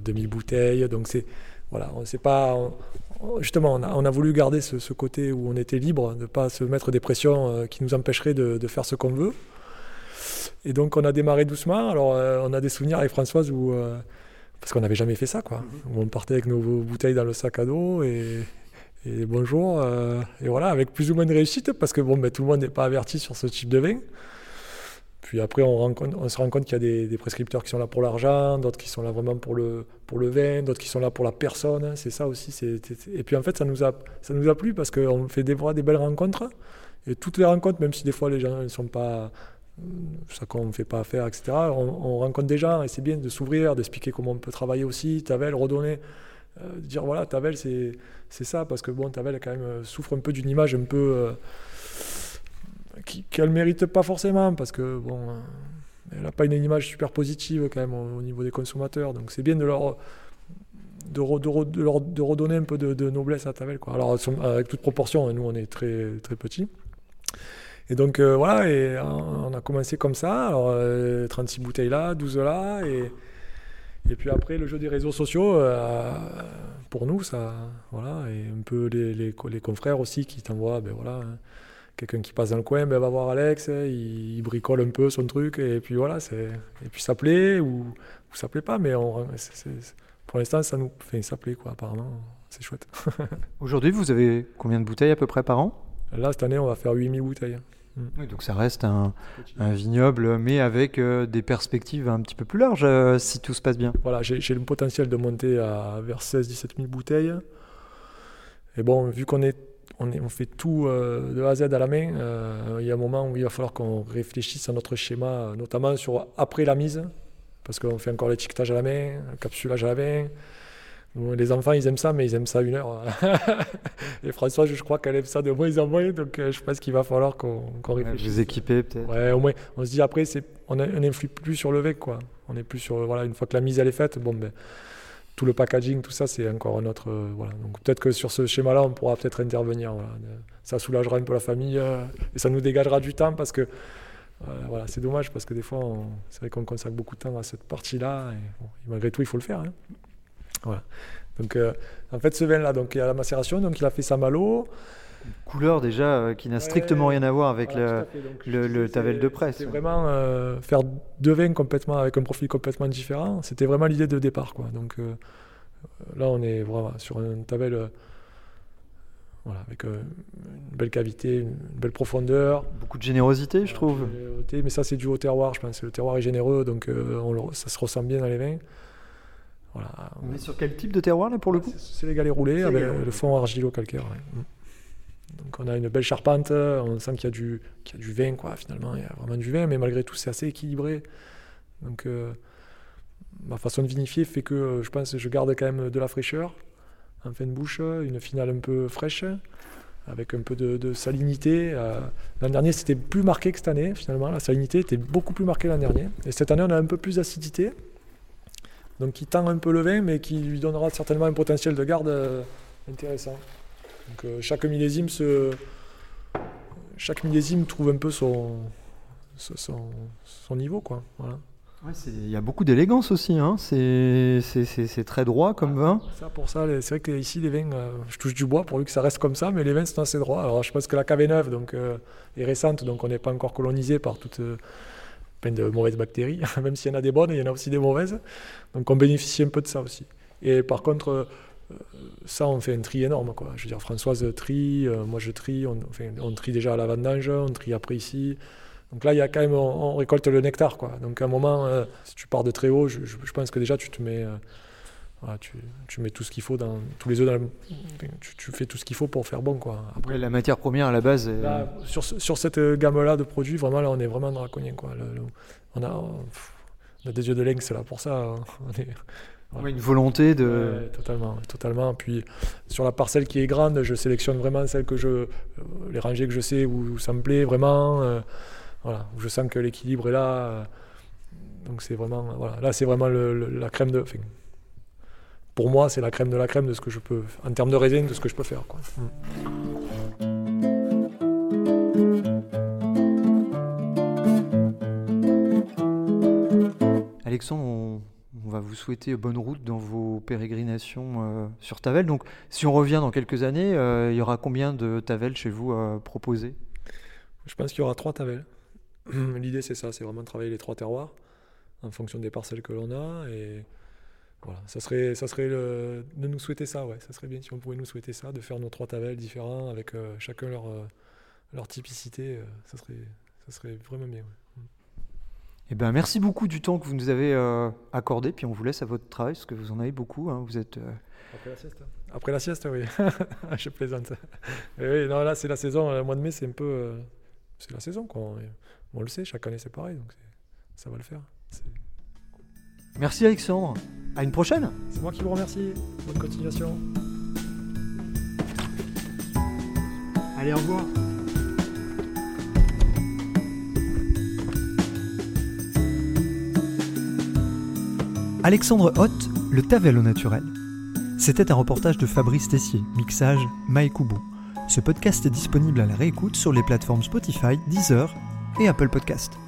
B: 2000 bouteilles. Donc c'est voilà, on sait pas. Justement, on a, voulu garder ce, côté où on était libre, de ne pas se mettre des pressions euh, qui nous empêcheraient de, faire ce qu'on veut. Et donc, on a démarré doucement. Alors, euh, on a des souvenirs avec Françoise où. Euh, parce qu'on n'avait jamais fait ça, quoi. Mm-hmm. on partait avec nos bouteilles dans le sac à dos et, bonjour. et voilà, avec plus ou moins de réussite, parce que bon, ben, tout le monde n'est pas averti sur ce type de vin. Puis après, on, se rend compte qu'il y a des, prescripteurs qui sont là pour l'argent, d'autres qui sont là vraiment pour le, pour le vin, d'autres qui sont là pour la personne. C'est ça aussi. et puis en fait, ça nous a, ça nous a plu parce qu'on fait des, des belles rencontres. Et toutes les rencontres, même si des fois les gens ne sont pas. ça qu'on ne fait pas affaire, etc., on, rencontre des gens et c'est bien de s'ouvrir, d'expliquer comment on peut travailler aussi. Tavel, redonner. Euh, dire voilà, Tavel, c'est ça. Parce que bon, Tavel, quand même, euh, souffre un peu d'une image un peu. Euh, qu'elle ne mérite pas forcément, parce que bon, euh, elle n'a pas une image super positive quand même au, niveau des consommateurs. Donc c'est bien de leur, de, redonner un peu de, noblesse à Tavel. Quoi. Alors avec toute proportion, hein, nous on est très, très petits. Et donc euh, voilà, et on a commencé comme ça. Alors 36 euh, bouteilles là, 12 là, et, et puis après le jeu des réseaux sociaux, pour nous, ça, voilà, et un peu les, les, les confrères aussi qui t'envoient, ben voilà. Hein, quelqu'un qui passe dans le coin, ben, va voir Alex, il, bricole un peu son truc, et puis voilà, et puis ça plaît ou, ou ça plaît pas, mais on, pour l'instant, ça nous fait ça plaît, quoi, apparemment, c'est chouette.
A: Aujourd'hui, vous avez combien de bouteilles à peu près par an?
B: Là, cette année, on va faire 8000 bouteilles.
A: Mm. Oui, donc ça reste un, un vignoble, mais avec euh, des perspectives un petit peu plus larges, euh, si tout se passe bien.
B: Voilà, j'ai le potentiel de monter à vers 16-17 000 bouteilles. Et bon, vu qu'on est on, est- on fait tout euh, de A à Z à la main. Euh, il y a un moment où il va falloir qu'on réfléchisse à notre schéma, notamment sur après la mise, parce qu'on fait encore l'étiquetage à la main, le capsulage à la main. Bon, les enfants, ils aiment ça, mais ils aiment ça une heure. Et François, je crois qu'elle aime ça de moins en moins, donc euh, je pense qu'il va falloir qu'on
A: Ouais,
B: réfléchisse.
A: Vous équipez peut-être.
B: Ouais, au moins, on se dit après, on n'influe plus sur le VEC, quoi. On est plus sur, voilà, une fois que la mise elle est faite, bon, ben, tout le packaging, tout ça, c'est encore un autre, euh. Donc peut-être que sur ce schéma-là, on pourra peut-être intervenir. Ça soulagera un peu la famille euh, et ça nous dégagera du temps parce que, euh, voilà, c'est dommage parce que des fois, c'est vrai qu'on consacre beaucoup de temps à cette partie-là et, malgré tout, il faut le faire. hein. Voilà. Donc, en fait, ce vin-là, donc il y a la macération, donc il a fait sa malo.
A: Couleur déjà euh, qui n'a strictement
B: Ouais.
A: rien à voir avec
B: Voilà,
A: le. le- le Tavel de presse.
B: C'était vraiment euh, faire deux vins complètement avec un profil complètement différent. C'était vraiment l'idée de départ, quoi. Donc euh, là, on est vraiment sur un Tavel, euh, voilà, avec une belle cavité, une belle profondeur.
A: Beaucoup de générosité, je trouve.
B: Mais ça, c'est dû au terroir, je pense. Le terroir est généreux, donc on ça se ressent bien dans les vins. Voilà.
A: On est sur quel type de terroir là pour le coup?
B: C'est les galets roulés avec le fond argilo-calcaire. ouais. Donc on a une belle charpente, on sent qu'il y, a du- qu'il y a du vin, quoi, finalement. Il y a vraiment du vin, mais malgré tout, c'est assez équilibré. Donc euh, ma façon de vinifier fait que je pense que je garde quand même de la fraîcheur en fin de bouche, une finale un peu fraîche, avec un peu de, de salinité. Euh, L'an dernier, c'était plus marqué que cette année, finalement. La salinité était beaucoup plus marquée l'an dernier. Et cette année, on a un peu plus d'acidité. Donc qui tend un peu le vin, mais qui lui donnera certainement un potentiel de garde euh, intéressant. Donc euh, chaque millésime se... chaque millésime trouve un peu son, son, son- niveau, quoi. Voilà.
A: Ouais, c'est- Il y a beaucoup d'élégance aussi. Hein. C'est c'est- c'est- c'est très droit comme vin.
B: Ça, pour ça, c'est vrai que ici, les vins, euh, je touche du bois pourvu que ça reste comme ça, mais les vins sont assez droits. Alors, je pense que la cave est neuve, donc euh, est récente, donc on n'est pas encore colonisé par toutes euh, plein de mauvaises bactéries. Même s'il y en a des bonnes, il y en a aussi des mauvaises. Donc, on bénéficie un peu de ça aussi. Et par contre, ça, on fait un tri énorme, quoi. Je veux dire, Françoise trie, euh, moi je trie, on, enfin, on trie déjà à la vendange, on trie après ici. Donc là, il y a quand même, on, on récolte le nectar, quoi. Donc à un moment, euh, si tu pars de très haut, je, je- je pense que déjà tu te mets, euh, voilà, tu, tu mets tout ce qu'il faut dans tous les œufs, dans le- tu, tu fais tout ce qu'il faut pour faire bon, quoi. Après,
A: la matière première à la base. est-
B: là, sur, ce- sur cette euh, gamme-là de produits, vraiment là, on est vraiment draconien, quoi. Le- le- on a, pff, on a des yeux de lynx là pour ça. hein. On est-
A: Une volonté de.
B: Totalement, totalement. Puis sur la parcelle qui est grande, je sélectionne vraiment celles que je, euh, les rangées que je sais où, ça me plaît vraiment. euh, voilà, où je sens que l'équilibre est là. euh, donc c'est vraiment, voilà, là c'est vraiment le- le- la crème de. enfin, pour moi, c'est la crème de la crème de ce que je peux, en termes de raisin, de ce que je peux faire. Quoi. Mm.
A: Alexandre, on, on va vous souhaiter bonne route dans vos pérégrinations euh, sur Tavel. Donc, si on revient dans quelques années, euh, il y aura combien de Tavel chez vous à proposer
B: Je pense qu'il y aura trois tavelles. L'idée, c'est ça, c'est vraiment de travailler les trois terroirs en fonction des parcelles que l'on a. Et voilà, ça serait, ça serait de nous souhaiter ça, ouais. Ça serait bien si on pouvait nous souhaiter ça, de faire nos trois tavelles différents avec euh, chacun leur, euh, typicité. euh, ça, serait, vraiment bien.
A: Eh ben, merci beaucoup du temps que vous nous avez euh, accordé. Puis on vous laisse à votre travail parce que vous en avez beaucoup. hein. Vous êtes. euh,
B: Après la sieste Après la sieste, oui. Je plaisante. Oui, non, là, c'est la saison. Le mois de mai, c'est un peu. euh, c'est la saison, quoi. On, le sait, chaque année, c'est pareil. Donc, ça va le faire.
A: Merci Alexandre. À une prochaine.
B: c'est moi qui vous remercie. Bonne continuation.
A: Allez, au revoir. Alexandre Hoth, le Tavel au naturel. C'était un reportage de Fabrice Tessier, mixage Maekubu. Ce podcast est disponible à la réécoute sur les plateformes Spotify, Deezer et Apple Podcast.